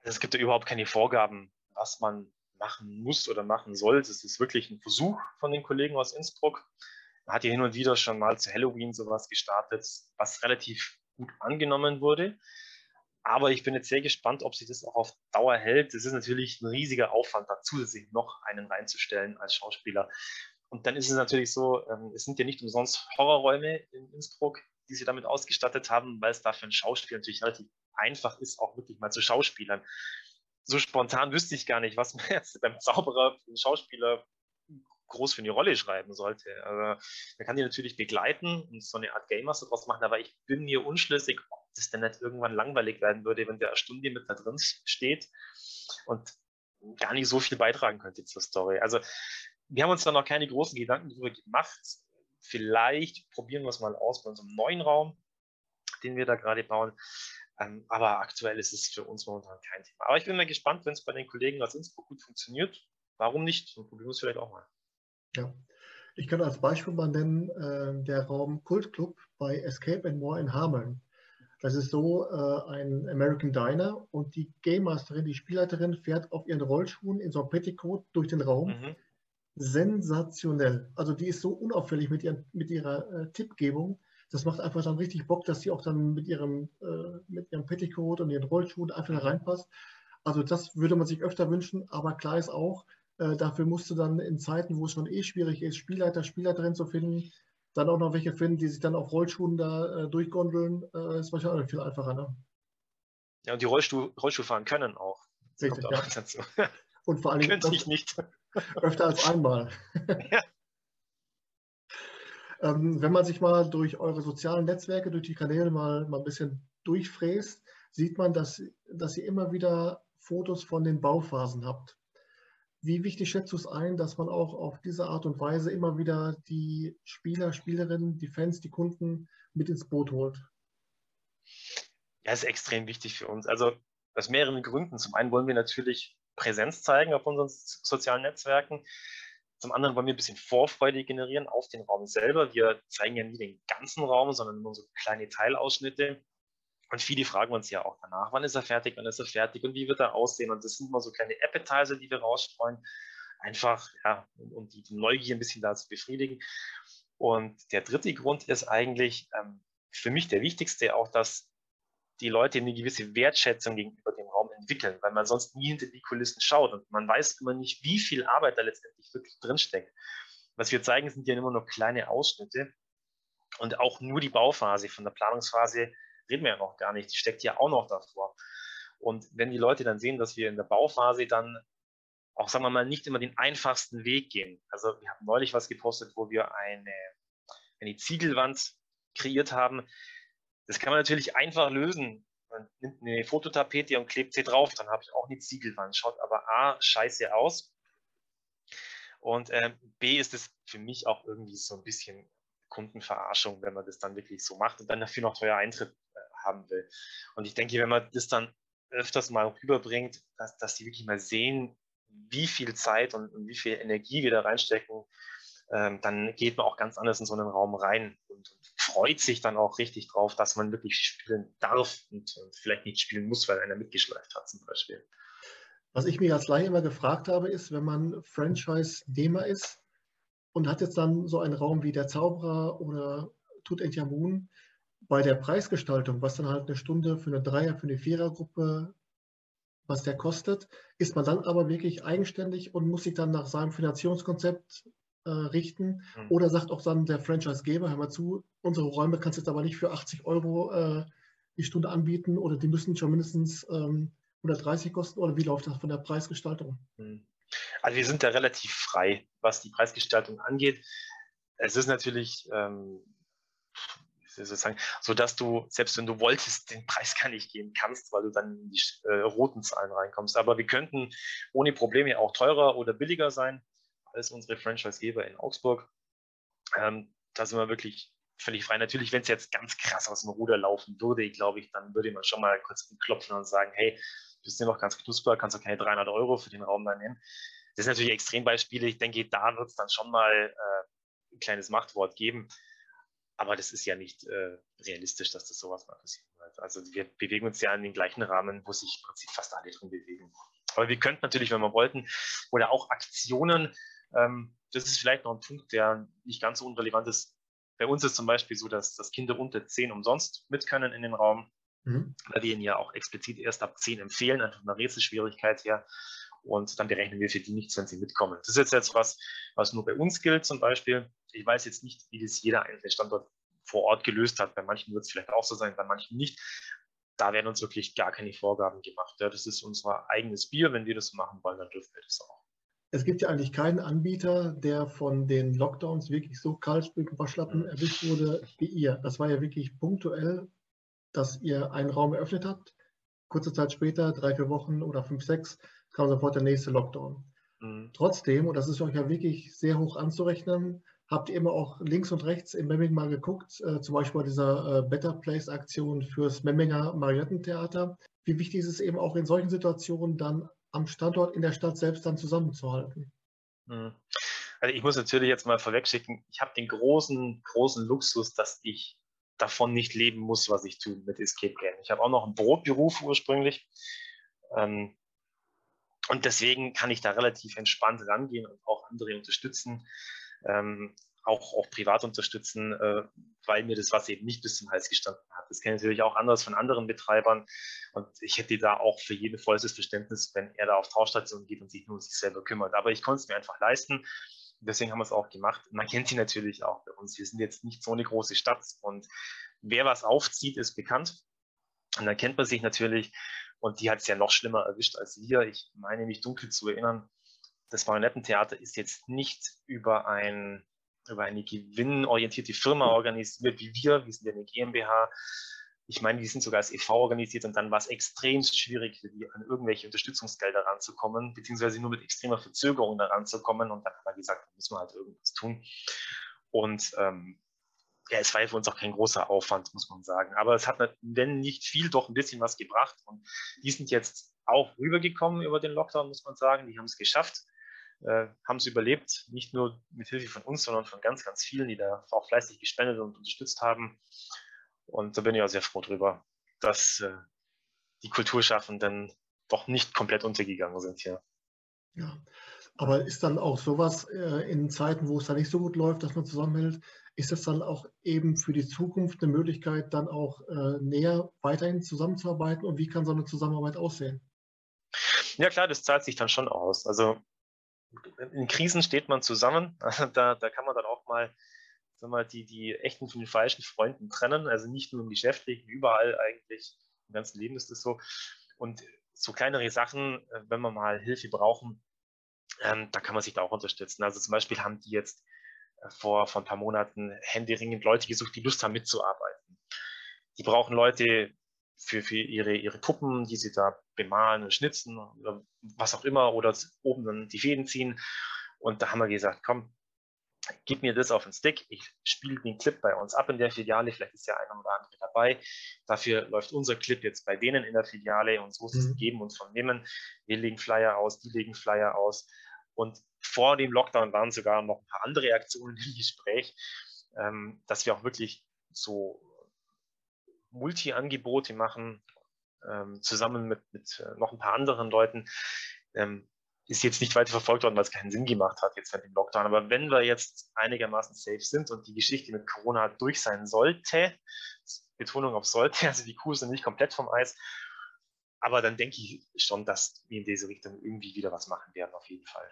Es gibt ja überhaupt keine Vorgaben, was man machen muss oder machen soll. Das ist wirklich ein Versuch von den Kollegen aus Innsbruck. Man hat ja hin und wieder schon mal zu Halloween sowas gestartet, was relativ gut angenommen wurde. Aber ich bin jetzt sehr gespannt, ob sich das auch auf Dauer hält. Es ist natürlich ein riesiger Aufwand, da zusätzlich noch einen reinzustellen als Schauspieler. Und dann ist es natürlich so, ähm, es sind ja nicht umsonst Horrorräume in Innsbruck, die sie damit ausgestattet haben, weil es da für ein Schauspiel natürlich relativ einfach ist, auch wirklich mal zu Schauspielern so spontan wüsste ich gar nicht, was man jetzt beim Zauberer, den Schauspieler groß für eine Rolle schreiben sollte. Also, man kann die natürlich begleiten und so eine Art Game Master draus machen, aber ich bin mir unschlüssig, ob das denn nicht irgendwann langweilig werden würde, wenn der eine Stunde mit da drin steht und gar nicht so viel beitragen könnte zur Story. Also wir haben uns da noch keine großen Gedanken darüber gemacht. Vielleicht probieren wir es mal aus bei unserem neuen Raum, den wir da gerade bauen. Ähm, aber aktuell ist es für uns momentan kein Thema. Aber ich bin mal gespannt, wenn es bei den Kollegen aus Innsbruck gut funktioniert. Warum nicht? Und probieren wir es vielleicht auch mal. Ja, ich kann als Beispiel mal nennen, äh, der Raum Kultclub bei Escape and More in Hameln. Das ist so äh, ein American Diner und die Game Masterin, die Spielleiterin, fährt auf ihren Rollschuhen in so einem Petticoat durch den Raum. Mhm. Sensationell. Also die ist so unauffällig mit, ihren, mit ihrer äh, Tippgebung. Das macht einfach dann richtig Bock, dass sie auch dann mit ihrem, äh, mit ihrem Petticoat und ihren Rollschuhen einfach da reinpasst. Also das würde man sich öfter wünschen, aber klar ist auch, äh, dafür musst du dann in Zeiten, wo es schon eh schwierig ist, Spielleiter, Spielleiterin zu finden, dann auch noch welche finden, die sich dann auf Rollschuhen da äh, durchgondeln, äh, ist wahrscheinlich viel einfacher. Ne? Ja, und die Rollstuhl, Rollstuhl fahren können auch. Richtig, ja. Und vor allem ich nicht. öfter als einmal. Ja. ähm, wenn man sich mal durch eure sozialen Netzwerke, durch die Kanäle mal, mal ein bisschen durchfräst, sieht man, dass, dass ihr immer wieder Fotos von den Bauphasen habt. Wie wichtig schätzt du es ein, dass man auch auf diese Art und Weise immer wieder die Spieler, Spielerinnen, die Fans, die Kunden mit ins Boot holt? Ja, ist extrem wichtig für uns. Also aus mehreren Gründen. Zum einen wollen wir natürlich Präsenz zeigen auf unseren sozialen Netzwerken. Zum anderen wollen wir ein bisschen Vorfreude generieren auf den Raum selber. Wir zeigen ja nie den ganzen Raum, sondern nur so kleine Teilausschnitte. Und viele fragen uns ja auch danach, wann ist er fertig, wann ist er fertig und wie wird er aussehen. Und das sind immer so kleine Appetizer, die wir rausstreuen, einfach, ja, um, die, die, Neugier ein bisschen da zu befriedigen. Und der dritte Grund ist eigentlich ähm, für mich der wichtigste, auch dass die Leute eine gewisse Wertschätzung gegenüber dem Raum entwickeln, weil man sonst nie hinter die Kulissen schaut und man weiß immer nicht, wie viel Arbeit da letztendlich wirklich drinsteckt. Was wir zeigen, sind ja immer nur kleine Ausschnitte und auch nur die Bauphase von der Planungsphase reden wir ja noch gar nicht, die steckt ja auch noch davor. Und wenn die Leute dann sehen, dass wir in der Bauphase dann auch, sagen wir mal, nicht immer den einfachsten Weg gehen. Also wir haben neulich was gepostet, wo wir eine, eine Ziegelwand kreiert haben. Das kann man natürlich einfach lösen. Man nimmt eine Fototapete und klebt sie drauf, dann habe ich auch eine Ziegelwand. Schaut aber A, scheiße aus. Und äh, B ist es für mich auch irgendwie so ein bisschen Kundenverarschung, wenn man das dann wirklich so macht und dann dafür noch teuer Eintritt haben will. Und ich denke, wenn man das dann öfters mal rüberbringt, dass, dass die wirklich mal sehen, wie viel Zeit und, und wie viel Energie wir da reinstecken, ähm, dann geht man auch ganz anders in so einen Raum rein und, und, freut sich dann auch richtig drauf, dass man wirklich spielen darf und, und vielleicht nicht spielen muss, weil einer mitgeschleift hat zum Beispiel. Was ich mich als Laie immer gefragt habe, ist, wenn man Franchise-Nehmer ist und hat jetzt dann so einen Raum wie der Zauberer oder Tutanchamun, bei der Preisgestaltung, was dann halt eine Stunde für eine Dreier-, für eine Vierergruppe, was der kostet, ist man dann aber wirklich eigenständig und muss sich dann nach seinem Finanzierungskonzept äh, richten. Mhm. Oder sagt auch dann der Franchisegeber, hör mal zu, unsere Räume kannst du jetzt aber nicht für 80 Euro äh, die Stunde anbieten oder die müssen schon mindestens ähm, 130 kosten oder wie läuft das von der Preisgestaltung? Mhm. Also wir sind da relativ frei, was die Preisgestaltung angeht. Es ist natürlich ähm, sozusagen, sodass du, selbst wenn du wolltest, den Preis gar nicht gehen kannst, weil du dann in die äh, roten Zahlen reinkommst. Aber wir könnten ohne Probleme auch teurer oder billiger sein als unsere Franchisegeber in Augsburg. Ähm, da sind wir wirklich völlig frei. Natürlich, wenn es jetzt ganz krass aus dem Ruder laufen würde, glaube ich, dann würde man schon mal kurz klopfen und sagen, hey, du bist ja noch ganz knusper, kannst du keine 300 Euro für den Raum dann nehmen. Das sind natürlich Extrembeispiele. Ich denke, da wird es dann schon mal äh, ein kleines Machtwort geben. Aber das ist ja nicht äh, realistisch, dass das sowas mal passieren wird. Also wir bewegen uns ja in den gleichen Rahmen, wo sich im Prinzip fast alle drin bewegen. Aber wir könnten natürlich, wenn wir wollten, oder auch Aktionen, das ist vielleicht noch ein Punkt, der nicht ganz so unrelevant ist. Bei uns ist zum Beispiel so, dass, dass Kinder unter 10 umsonst mit können in den Raum, mhm. weil wir ihnen ja auch explizit erst ab 10 empfehlen, einfach von der Rätselschwierigkeit her und dann berechnen wir für die nichts, wenn sie mitkommen. Das ist jetzt, jetzt was, was nur bei uns gilt zum Beispiel. Ich weiß jetzt nicht, wie das jeder einzelne Standort vor Ort gelöst hat. Bei manchen wird es vielleicht auch so sein, bei manchen nicht. Da werden uns wirklich gar keine Vorgaben gemacht. Ja, das ist unser eigenes Bier. Wenn wir das machen wollen, dann dürfen wir das auch. Es gibt ja eigentlich keinen Anbieter, der von den Lockdowns wirklich so kalt mit Waschlappen erwischt wurde wie ihr. Das war ja wirklich punktuell, dass ihr einen Raum eröffnet habt. Kurze Zeit später, drei, vier Wochen oder fünf, sechs, kam sofort der nächste Lockdown. Mhm. Trotzdem, und das ist euch ja wirklich sehr hoch anzurechnen, habt ihr immer auch links und rechts im Memming mal geguckt, äh, zum Beispiel bei dieser äh, Better Place Aktion fürs Memminger Mariettentheater. Wie wichtig ist es eben auch in solchen Situationen dann am Standort in der Stadt selbst dann zusammenzuhalten. Mhm. Also ich muss natürlich jetzt mal vorwegschicken, ich habe den großen, großen Luxus, dass ich davon nicht leben muss, was ich tue mit Escape Game. Ich habe auch noch einen Brotberuf ursprünglich. Ähm, und deswegen kann ich da relativ entspannt rangehen und auch andere unterstützen, ähm, auch, auch privat unterstützen, äh, weil mir das was eben nicht bis zum Hals gestanden hat. Das kenne ich natürlich auch anders von anderen Betreibern. Und ich hätte da auch für jeden vollstes Verständnis, wenn er da auf Tauschstation geht und sich nur um sich selber kümmert. Aber ich konnte es mir einfach leisten. Deswegen haben wir es auch gemacht. Man kennt sie natürlich auch bei uns. Wir sind jetzt nicht so eine große Stadt und wer was aufzieht, ist bekannt. Und dann kennt man sich natürlich. Und die hat es ja noch schlimmer erwischt als wir. Ich meine mich dunkel zu erinnern, das Marionettentheater ist jetzt nicht über ein über eine gewinnorientierte Firma organisiert, wie wir. Wir sind ja eine GmbH. Ich meine, die sind sogar als e.V. organisiert und dann war es extrem schwierig für die, an irgendwelche Unterstützungsgelder ranzukommen, beziehungsweise nur mit extremer Verzögerung da ranzukommen. Und dann haben wir gesagt, da müssen wir halt irgendwas tun. Und ähm, ja, es war ja für uns auch kein großer Aufwand, muss man sagen. Aber es hat, wenn nicht viel, doch ein bisschen was gebracht. Und die sind jetzt auch rübergekommen über den Lockdown, muss man sagen. Die haben es geschafft äh, haben es überlebt, nicht nur mit Hilfe von uns, sondern von ganz, ganz vielen, die da auch fleißig gespendet und unterstützt haben. Und da bin ich auch sehr froh drüber, dass äh, die Kulturschaffenden doch nicht komplett untergegangen sind hier. Ja, aber ist dann auch sowas äh, in Zeiten, wo es da nicht so gut läuft, dass man zusammenhält, ist das dann auch eben für die Zukunft eine Möglichkeit, dann auch äh, näher weiterhin zusammenzuarbeiten und wie kann so eine Zusammenarbeit aussehen? Ja klar, das zahlt sich dann schon aus. Also in Krisen steht man zusammen. Da, da kann man dann auch mal, sag mal die, die echten von den falschen Freunden trennen. Also nicht nur im Geschäftlichen, überall eigentlich. Im ganzen Leben ist das so. Und so kleinere Sachen, äh, wenn wir mal Hilfe brauchen, ähm, da kann man sich da auch unterstützen. Also zum Beispiel haben die jetzt äh, vor, vor ein paar Monaten händeringend Leute gesucht, die Lust haben mitzuarbeiten. Die brauchen Leute, für, für ihre, ihre Puppen, die sie da bemalen und schnitzen oder was auch immer oder oben dann die Fäden ziehen. Und da haben wir gesagt, komm, gib mir das auf den Stick, ich spiele den Clip bei uns ab in der Filiale, vielleicht ist ja einer oder andere dabei. Dafür läuft unser Clip jetzt bei denen in der Filiale und so ist es mhm. geben und von nehmen. Wir legen Flyer aus, die legen Flyer aus. Und vor dem Lockdown waren sogar noch ein paar andere Aktionen im Gespräch, ähm, dass wir auch wirklich so Multi-Angebote machen, ähm, zusammen mit, mit äh, noch ein paar anderen Leuten. Ähm, ist jetzt nicht weiter verfolgt worden, weil es keinen Sinn gemacht hat jetzt mit dem Lockdown. Aber wenn wir jetzt einigermaßen safe sind und die Geschichte mit Corona durch sein sollte, Betonung auf sollte, also die Kuh sind nicht komplett vom Eis, aber dann denke ich schon, dass wir in diese Richtung irgendwie wieder was machen werden, auf jeden Fall.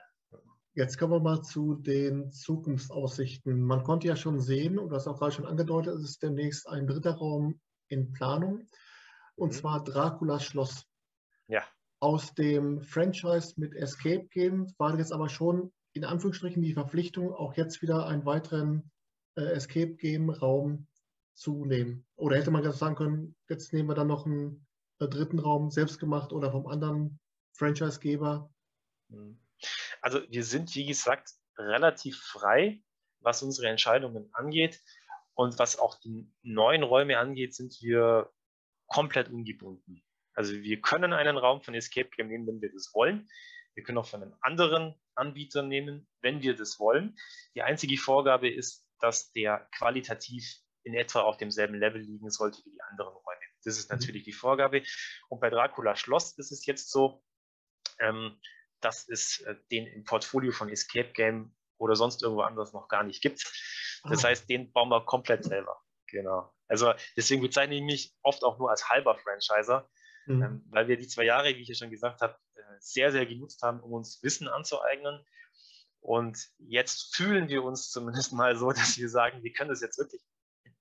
Jetzt kommen wir mal zu den Zukunftsaussichten. Man konnte ja schon sehen, und das auch gerade schon angedeutet, es ist demnächst ein dritter Raum in Planung. Und mhm. zwar Draculas Schloss. Ja. Aus dem Franchise mit Escape Game war jetzt aber schon in Anführungsstrichen die Verpflichtung, auch jetzt wieder einen weiteren äh, Escape Game Raum zu nehmen. Oder hätte man jetzt sagen können, jetzt nehmen wir dann noch einen, einen dritten Raum selbst gemacht oder vom anderen Franchisegeber. Mhm. Also wir sind, wie gesagt, relativ frei, was unsere Entscheidungen angeht. Und was auch die neuen Räume angeht, sind wir komplett ungebunden. Also wir können einen Raum von Escape Game nehmen, wenn wir das wollen. Wir können auch von einem anderen Anbieter nehmen, wenn wir das wollen. Die einzige Vorgabe ist, dass der qualitativ in etwa auf demselben Level liegen sollte wie die anderen Räume. Das ist mhm. natürlich die Vorgabe. Und bei Dracula Schloss ist es jetzt so, ähm, dass es äh, den im Portfolio von Escape Game oder sonst irgendwo anders noch gar nicht gibt. Das ah. heißt, den bauen wir komplett selber. Genau. Also deswegen bezeichne ich mich oft auch nur als halber Franchiser, mhm. ähm, weil wir die zwei Jahre, wie ich ja schon gesagt habe, äh, sehr, sehr genutzt haben, um uns Wissen anzueignen. Und jetzt fühlen wir uns zumindest mal so, dass wir sagen, wir können das jetzt wirklich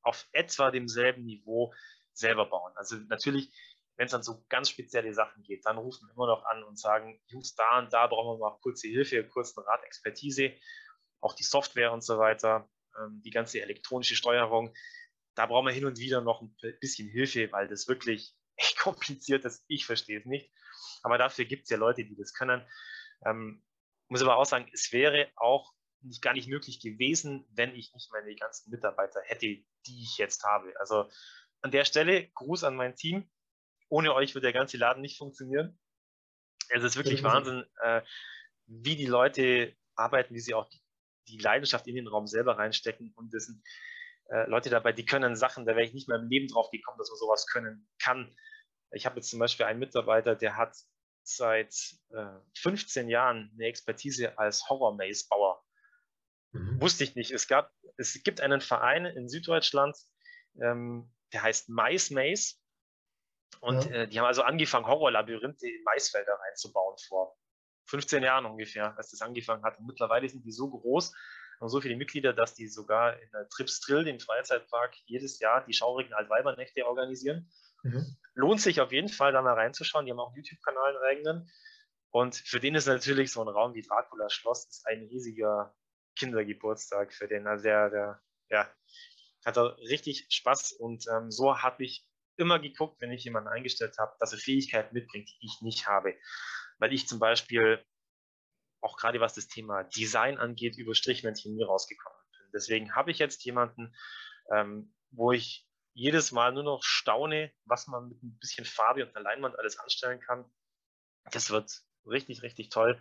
auf etwa demselben Niveau selber bauen. Also natürlich, wenn es dann so ganz spezielle Sachen geht, dann rufen wir immer noch an und sagen, Jungs, da und da brauchen wir mal kurze Hilfe, kurzen Rat, Expertise, auch die Software und so weiter, ähm, die ganze elektronische Steuerung. Da brauchen wir hin und wieder noch ein bisschen Hilfe, weil das wirklich echt kompliziert ist. Ich verstehe es nicht. Aber dafür gibt es ja Leute, die das können. Ähm, muss aber auch sagen, es wäre auch nicht, gar nicht möglich gewesen, wenn ich nicht meine ganzen Mitarbeiter hätte, die ich jetzt habe. Also an der Stelle Gruß an mein Team ohne euch wird der ganze Laden nicht funktionieren. Es ist wirklich Wahnsinn, äh, wie die Leute arbeiten, wie sie auch die Leidenschaft in den Raum selber reinstecken. Und das sind äh, Leute dabei, die können Sachen, da wäre ich nicht mehr im Leben drauf gekommen, dass man sowas können kann. Ich habe jetzt zum Beispiel einen Mitarbeiter, der hat seit äh, 15 Jahren eine Expertise als Horror-Maze-Bauer. Mhm. Wusste ich nicht. Es, gab, es gibt einen Verein in Süddeutschland, ähm, der heißt Mice Maze. Und ja. äh, die haben also angefangen, Horrorlabyrinthe in Maisfelder reinzubauen vor 15 Jahren ungefähr, als das angefangen hat. Und mittlerweile sind die so groß und so viele Mitglieder, dass die sogar in der Trips Drill, dem Freizeitpark, jedes Jahr die schaurigen Altweibernächte organisieren. Mhm. Lohnt sich auf jeden Fall, da mal reinzuschauen. Die haben auch einen YouTube-Kanal, einen eigenen. Und für den ist natürlich so ein Raum wie Dracula Schloss ist ein riesiger Kindergeburtstag für den. Also der, der ja, hat er richtig Spaß. Und ähm, so habe ich immer geguckt, wenn ich jemanden eingestellt habe, dass er Fähigkeiten mitbringt, die ich nicht habe. Weil ich zum Beispiel auch gerade was das Thema Design angeht, über Strichmännchen nie rausgekommen bin. Deswegen habe ich jetzt jemanden, ähm, wo ich jedes Mal nur noch staune, was man mit ein bisschen Farbe und einer Leinwand alles anstellen kann. Das wird richtig, richtig toll.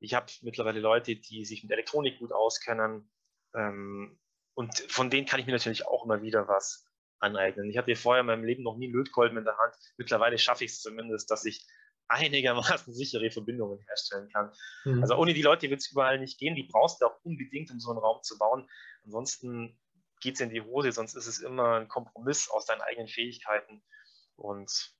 Ich habe mittlerweile Leute, die sich mit Elektronik gut auskennen. Ähm, und von denen kann ich mir natürlich auch immer wieder was aneignen. Ich hatte vorher in meinem Leben noch nie Lötkolben in der Hand. Mittlerweile schaffe ich es zumindest, dass ich einigermaßen sichere Verbindungen herstellen kann. Mhm. Also ohne die Leute wird es überall nicht gehen. Die brauchst du auch unbedingt, um so einen Raum zu bauen. Ansonsten geht es in die Hose, sonst ist es immer ein Kompromiss aus deinen eigenen Fähigkeiten. Und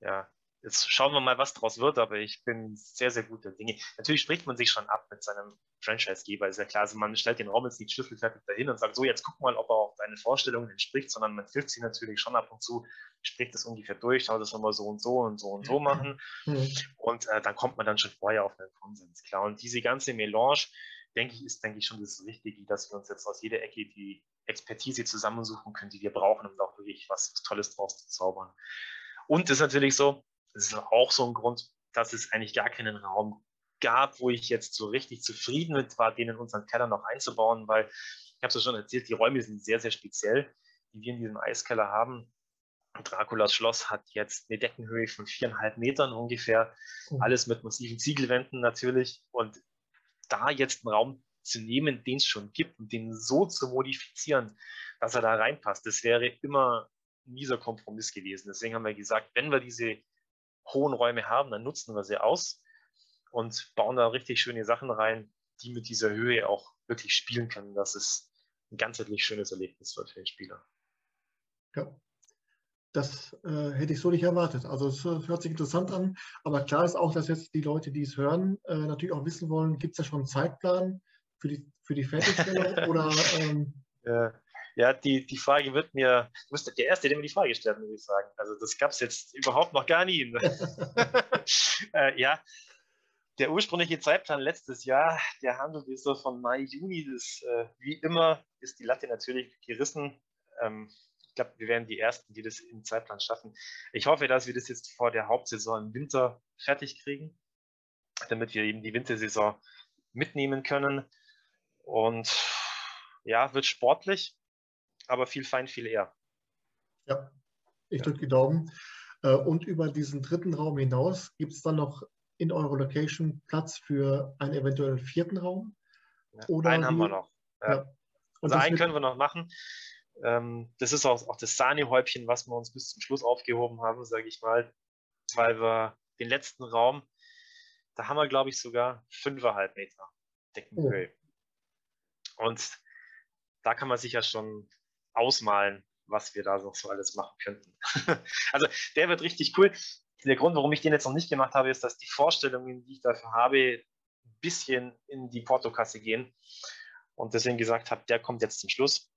ja, Jetzt schauen wir mal, was daraus wird, aber ich bin sehr, sehr guter Dinge. Natürlich spricht man sich schon ab mit seinem Franchise-Geber, ist ja klar. Also man stellt den Raum jetzt nicht schlüsselfertig dahin und sagt, so, jetzt guck mal, ob er auch deinen Vorstellungen entspricht, sondern man trifft sie natürlich schon ab und zu, spricht das ungefähr durch, schaut, das wir so und so und so und so machen. Mhm. Und äh, dann kommt man dann schon vorher auf einen Konsens, klar. Und diese ganze Melange, denke ich, ist, denke ich, schon das Richtige, dass wir uns jetzt aus jeder Ecke die Expertise zusammensuchen können, die wir brauchen, um da auch wirklich was Tolles draus zu zaubern. Und es ist natürlich so, das ist auch so ein Grund, dass es eigentlich gar keinen Raum gab, wo ich jetzt so richtig zufrieden mit war, den in unseren Keller noch einzubauen, weil ich habe es ja schon erzählt, die Räume sind sehr, sehr speziell, die wir in diesem Eiskeller haben. Draculas Schloss hat jetzt eine Deckenhöhe von viereinhalb Metern ungefähr, mhm. alles mit massiven Ziegelwänden natürlich. Und da jetzt einen Raum zu nehmen, den es schon gibt und den so zu modifizieren, dass er da reinpasst, das wäre immer ein mieser Kompromiss gewesen. Deswegen haben wir gesagt, wenn wir diese hohen Räume haben, dann nutzen wir sie aus und bauen da richtig schöne Sachen rein, die mit dieser Höhe auch wirklich spielen können, dass es ein ganzheitlich schönes Erlebnis für den Spieler. Ja, das äh, hätte ich so nicht erwartet. Also es hört sich interessant an, aber klar ist auch, dass jetzt die Leute, die es hören, äh, natürlich auch wissen wollen, gibt es da schon einen Zeitplan für die, für die Fertigstellung oder ähm, ja. Ja, die, die Frage wird mir, du bist der Erste, der mir die Frage stellt, muss ich sagen. Also das gab es jetzt überhaupt noch gar nie. äh, ja, der ursprüngliche Zeitplan letztes Jahr, der handelt ist so von Mai, Juni. Das, äh, wie immer ist die Latte natürlich gerissen. Ähm, ich glaube, wir werden die Ersten, die das im Zeitplan schaffen. Ich hoffe, dass wir das jetzt vor der Hauptsaison im Winter fertig kriegen, damit wir eben die Wintersaison mitnehmen können. Und ja, wird sportlich aber viel fein, viel eher. Ja, ich drücke die Daumen. Äh, und über diesen dritten Raum hinaus gibt es dann noch in eurer Location Platz für einen eventuellen vierten Raum? Oder einen haben wir noch. Ja. Ja. Also einen können wir noch machen. Ähm, das ist auch, auch das Sahnehäubchen, was wir uns bis zum Schluss aufgehoben haben, sage ich mal, weil wir den letzten Raum, da haben wir, glaube ich, sogar 5,5 Meter Deckenhöhe. Oh. Und da kann man sich ja schon ausmalen, was wir da noch so alles machen könnten. also der wird richtig cool. Der Grund, warum ich den jetzt noch nicht gemacht habe, ist, dass die Vorstellungen, die ich dafür habe, ein bisschen in die Portokasse gehen. Und deswegen gesagt habe, der kommt jetzt zum Schluss.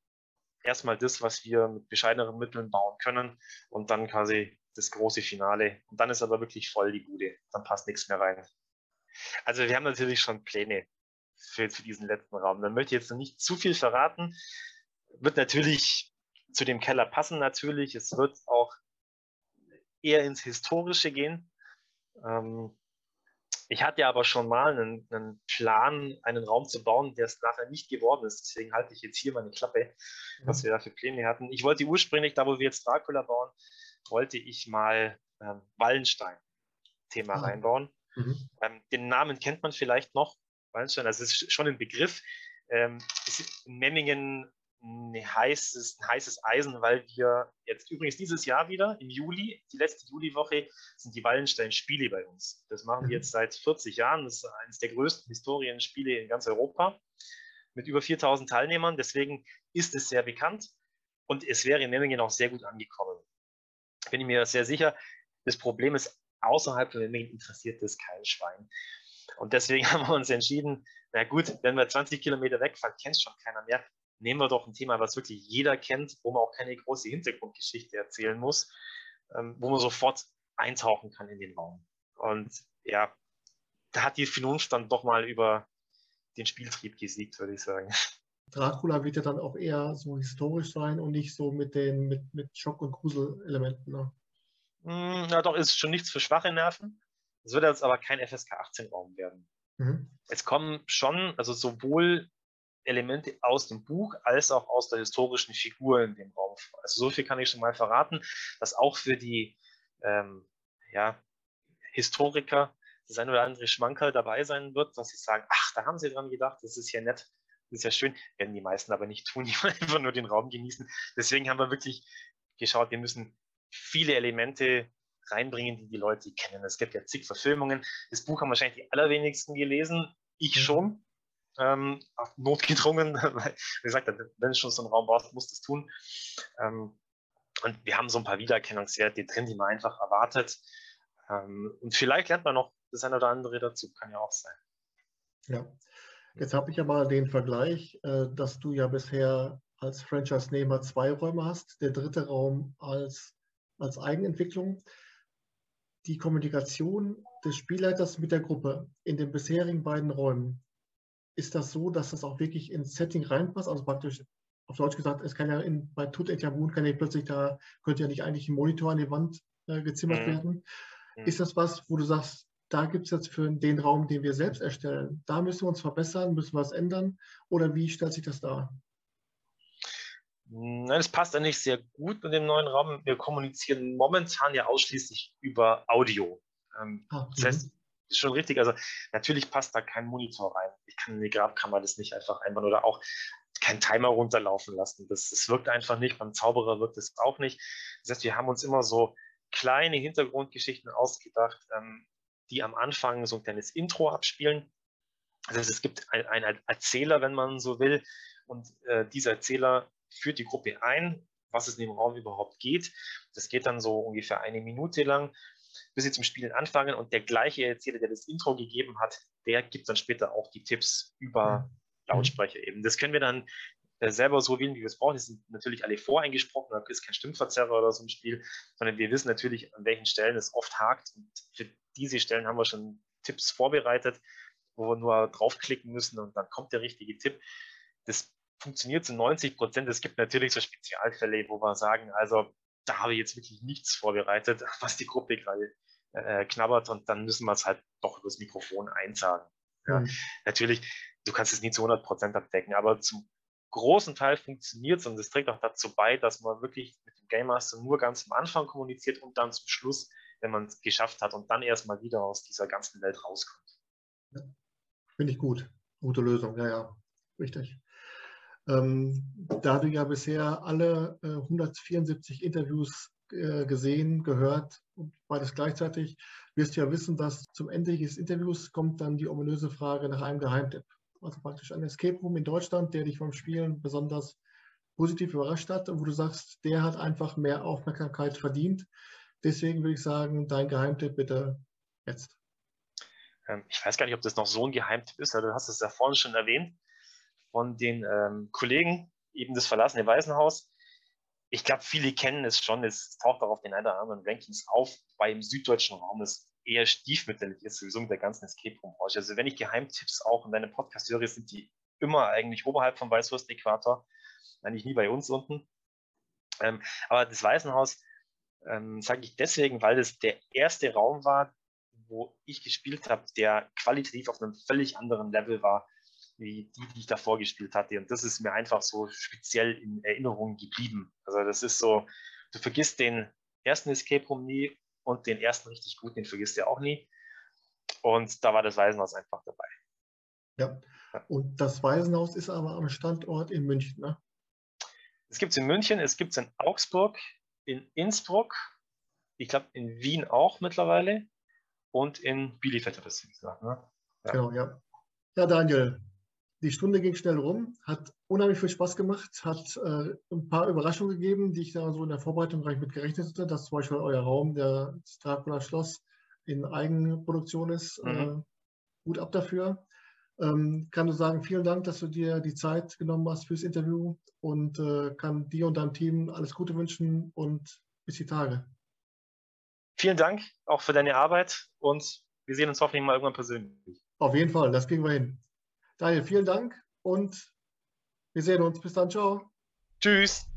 Erstmal das, was wir mit bescheideneren Mitteln bauen können und dann quasi das große Finale. Und dann ist aber wirklich voll die Bude. Dann passt nichts mehr rein. Also wir haben natürlich schon Pläne für, für diesen letzten Raum. Dann möchte ich jetzt noch nicht zu viel verraten. Wird natürlich zu dem Keller passen, natürlich. Es wird auch eher ins Historische gehen. Ähm, ich hatte aber schon mal einen, einen, Plan, einen Raum zu bauen, der es nachher nicht geworden ist. Deswegen halte ich jetzt hier meine Klappe, was wir da für Pläne hatten. Ich wollte ursprünglich, da wo wir jetzt Dracula bauen, wollte ich mal ähm, Wallenstein-Thema ah. reinbauen. Mhm. Ähm, den Namen kennt man vielleicht noch. Wallenstein, das ist schon ein Begriff. Ähm, ist in Memmingen ein heißes, ein heißes Eisen, weil wir jetzt übrigens dieses Jahr wieder im Juli, die letzte Juliwoche, sind die Wallenstein-Spiele bei uns. Das machen wir mhm. jetzt seit 40 Jahren. Das ist eines der größten Historienspiele in ganz Europa mit über 4000 Teilnehmern. Deswegen ist es sehr bekannt und es wäre in Memmingen auch sehr gut angekommen. Bin ich mir sehr sicher. Das Problem ist, außerhalb von Memmingen interessiert das kein Schwein. Und deswegen haben wir uns entschieden, na gut, wenn wir 20 Kilometer wegfahren, kennt schon keiner mehr. Nehmen wir doch ein Thema, was wirklich jeder kennt, wo man auch keine große Hintergrundgeschichte erzählen muss, ähm, wo man sofort eintauchen kann in den Raum. Und ja, da hat die Vernunft dann doch mal über den Spieltrieb gesiegt, würde ich sagen. Dracula wird ja dann auch eher so historisch sein und nicht so mit den mit, mit Schock- und Gruselelementen. Ne? Mm, na doch, ist schon nichts für schwache Nerven. Es wird jetzt aber kein FSK 18 Raum werden. Mhm. Es kommen schon, also sowohl Elemente aus dem Buch als auch aus der historischen Figur in dem Raum. Also so viel kann ich schon mal verraten, dass auch für die ähm, ja, Historiker das ein oder andere Schmankerl dabei sein wird, dass sie sagen, ach, da haben sie dran gedacht, das ist ja nett, das ist ja schön. Werden die meisten aber nicht tun, die einfach nur den Raum genießen. Deswegen haben wir wirklich geschaut, wir müssen viele Elemente reinbringen, die die Leute kennen. Es gibt ja zig Verfilmungen. Das Buch haben wahrscheinlich die allerwenigsten gelesen. Ich mhm. schon. Ähm, notgedrungen, weil, wie gesagt, wenn du schon so einen Raum brauchst, musst du es tun. Ähm, und wir haben so ein paar Wiedererkennungswerte drin, die man einfach erwartet. Ähm, und vielleicht lernt man noch das eine oder andere dazu, kann ja auch sein. Ja, jetzt habe ich aber den Vergleich, äh, dass du ja bisher als Franchise-Nehmer zwei Räume hast, der dritte Raum als, als Eigenentwicklung die Kommunikation des Spielleiters mit der Gruppe in den bisherigen beiden Räumen, ist das so, dass das auch wirklich ins Setting reinpasst? Also praktisch auf Deutsch gesagt, es kann ja in, bei Tut et Jabun kann ja plötzlich da, könnte ja nicht eigentlich ein Monitor an die Wand äh, gezimmert mhm. werden. Mhm. Ist das was, wo du sagst, da gibt es jetzt für den Raum, den wir selbst erstellen, da müssen wir uns verbessern, müssen wir was ändern? Oder wie stellt sich das dar? Nein, es passt eigentlich sehr gut mit dem neuen Raum. Wir kommunizieren momentan ja ausschließlich über Audio. Ähm, ah, das heißt, mhm. Ist schon richtig. Also natürlich passt da kein Monitor rein. Ich kann in die Grabkammer das nicht einfach einbauen oder auch kein Timer runterlaufen lassen. Das, das wirkt einfach nicht. Beim Zauberer wirkt es auch nicht. Das heißt, wir haben uns immer so kleine Hintergrundgeschichten ausgedacht, ähm, die am Anfang so ein kleines Intro abspielen. Das heißt, es gibt einen Erzähler, wenn man so will. Und äh, dieser Erzähler führt die Gruppe ein, was es in dem Raum überhaupt geht. Das geht dann so ungefähr eine Minute lang, bis sie zum Spielen anfangen. Und der gleiche Erzähler, der das Intro gegeben hat, der gibt dann später auch die Tipps über mhm. Lautsprecher eben. Das können wir dann äh, selber so wählen, wie wir es brauchen. Die sind natürlich alle voreingesprochen, da ist kein Stimmverzerrer oder so ein Spiel, sondern wir wissen natürlich, an welchen Stellen es oft hakt. Und für diese Stellen haben wir schon Tipps vorbereitet, wo wir nur draufklicken müssen und dann kommt der richtige Tipp. Das funktioniert zu 90 Prozent. Es gibt natürlich so Spezialfälle, wo wir sagen, also da habe ich jetzt wirklich nichts vorbereitet, was die Gruppe gerade äh, knabbert und dann müssen wir es halt doch übers Mikrofon einsagen. Ja, mhm. Natürlich, du kannst es nie zu 100 Prozent abdecken, aber zum großen Teil funktioniert es und es trägt auch dazu bei, dass man wirklich mit dem Game Master nur ganz am Anfang kommuniziert und dann zum Schluss, wenn man es geschafft hat und dann erstmal wieder aus dieser ganzen Welt rauskommt. Ja. Finde ich gut. Gute Lösung, ja, ja, richtig. Ähm, da du ja bisher alle äh, 174 Interviews äh, gesehen, gehört und beides gleichzeitig, wirst du ja wissen, dass zum Ende des Interviews kommt dann die ominöse Frage nach einem Geheimtipp. Also praktisch ein Escape Room in Deutschland, der dich vom Spielen besonders positiv überrascht hat und wo du sagst, der hat einfach mehr Aufmerksamkeit verdient. Deswegen würde ich sagen, dein Geheimtipp bitte jetzt. Ähm, ich weiß gar nicht, ob das noch so ein Geheimtipp ist, du hast es ja vorhin schon erwähnt von den ähm, Kollegen, eben das verlassene Waisenhaus. ich glaube, viele kennen es schon. Es taucht auch auf den einen oder anderen Rankings auf. Beim süddeutschen Raum ist eher stiefmütterlich ist, sowieso mit der ganzen Escape Room Branche. Also wenn ich Geheimtipps auch in deinem Podcast höre, sind die immer eigentlich oberhalb vom Weißwurst-Äquator, eigentlich nie bei uns unten. Ähm, aber das Waisenhaus ähm, sage ich deswegen, weil das der erste Raum war, wo ich gespielt habe, der qualitativ auf einem völlig anderen Level war, wie die, die ich davor gespielt hatte. Und das ist mir einfach so speziell in Erinnerung geblieben. Also das ist so, du vergisst den ersten Escape Room nie und den ersten richtig guten, den vergisst du auch nie. Und da war das Waisenhaus einfach dabei. Ja, und das Waisenhaus ist aber am Standort in München, ne? Es gibt es in München, es gibt es in Augsburg, in Innsbruck, ich glaube in Wien auch mittlerweile und in Bielefeld hat es gesagt. Ne? Ja. Genau, ja. Ja, Daniel, die Stunde ging schnell rum, hat unheimlich viel Spaß gemacht, hat äh, ein paar Überraschungen gegeben, die ich da so in der Vorbereitung gar nicht mit gerechnet hätte, dass zum Beispiel euer Raum, der Dracula Schloss, in Eigenproduktion ist. Mhm. Äh, gut ab dafür. Ähm, kann du sagen, vielen Dank, dass du dir die Zeit genommen hast fürs Interview und äh, kann dir und deinem Team alles Gute wünschen und bis die Tage. Vielen Dank auch für deine Arbeit und wir sehen uns hoffentlich mal irgendwann persönlich. Auf jeden Fall, das kriegen wir hin. Daniel, vielen Dank und wir sehen uns. Bis dann. Ciao. Tschüss.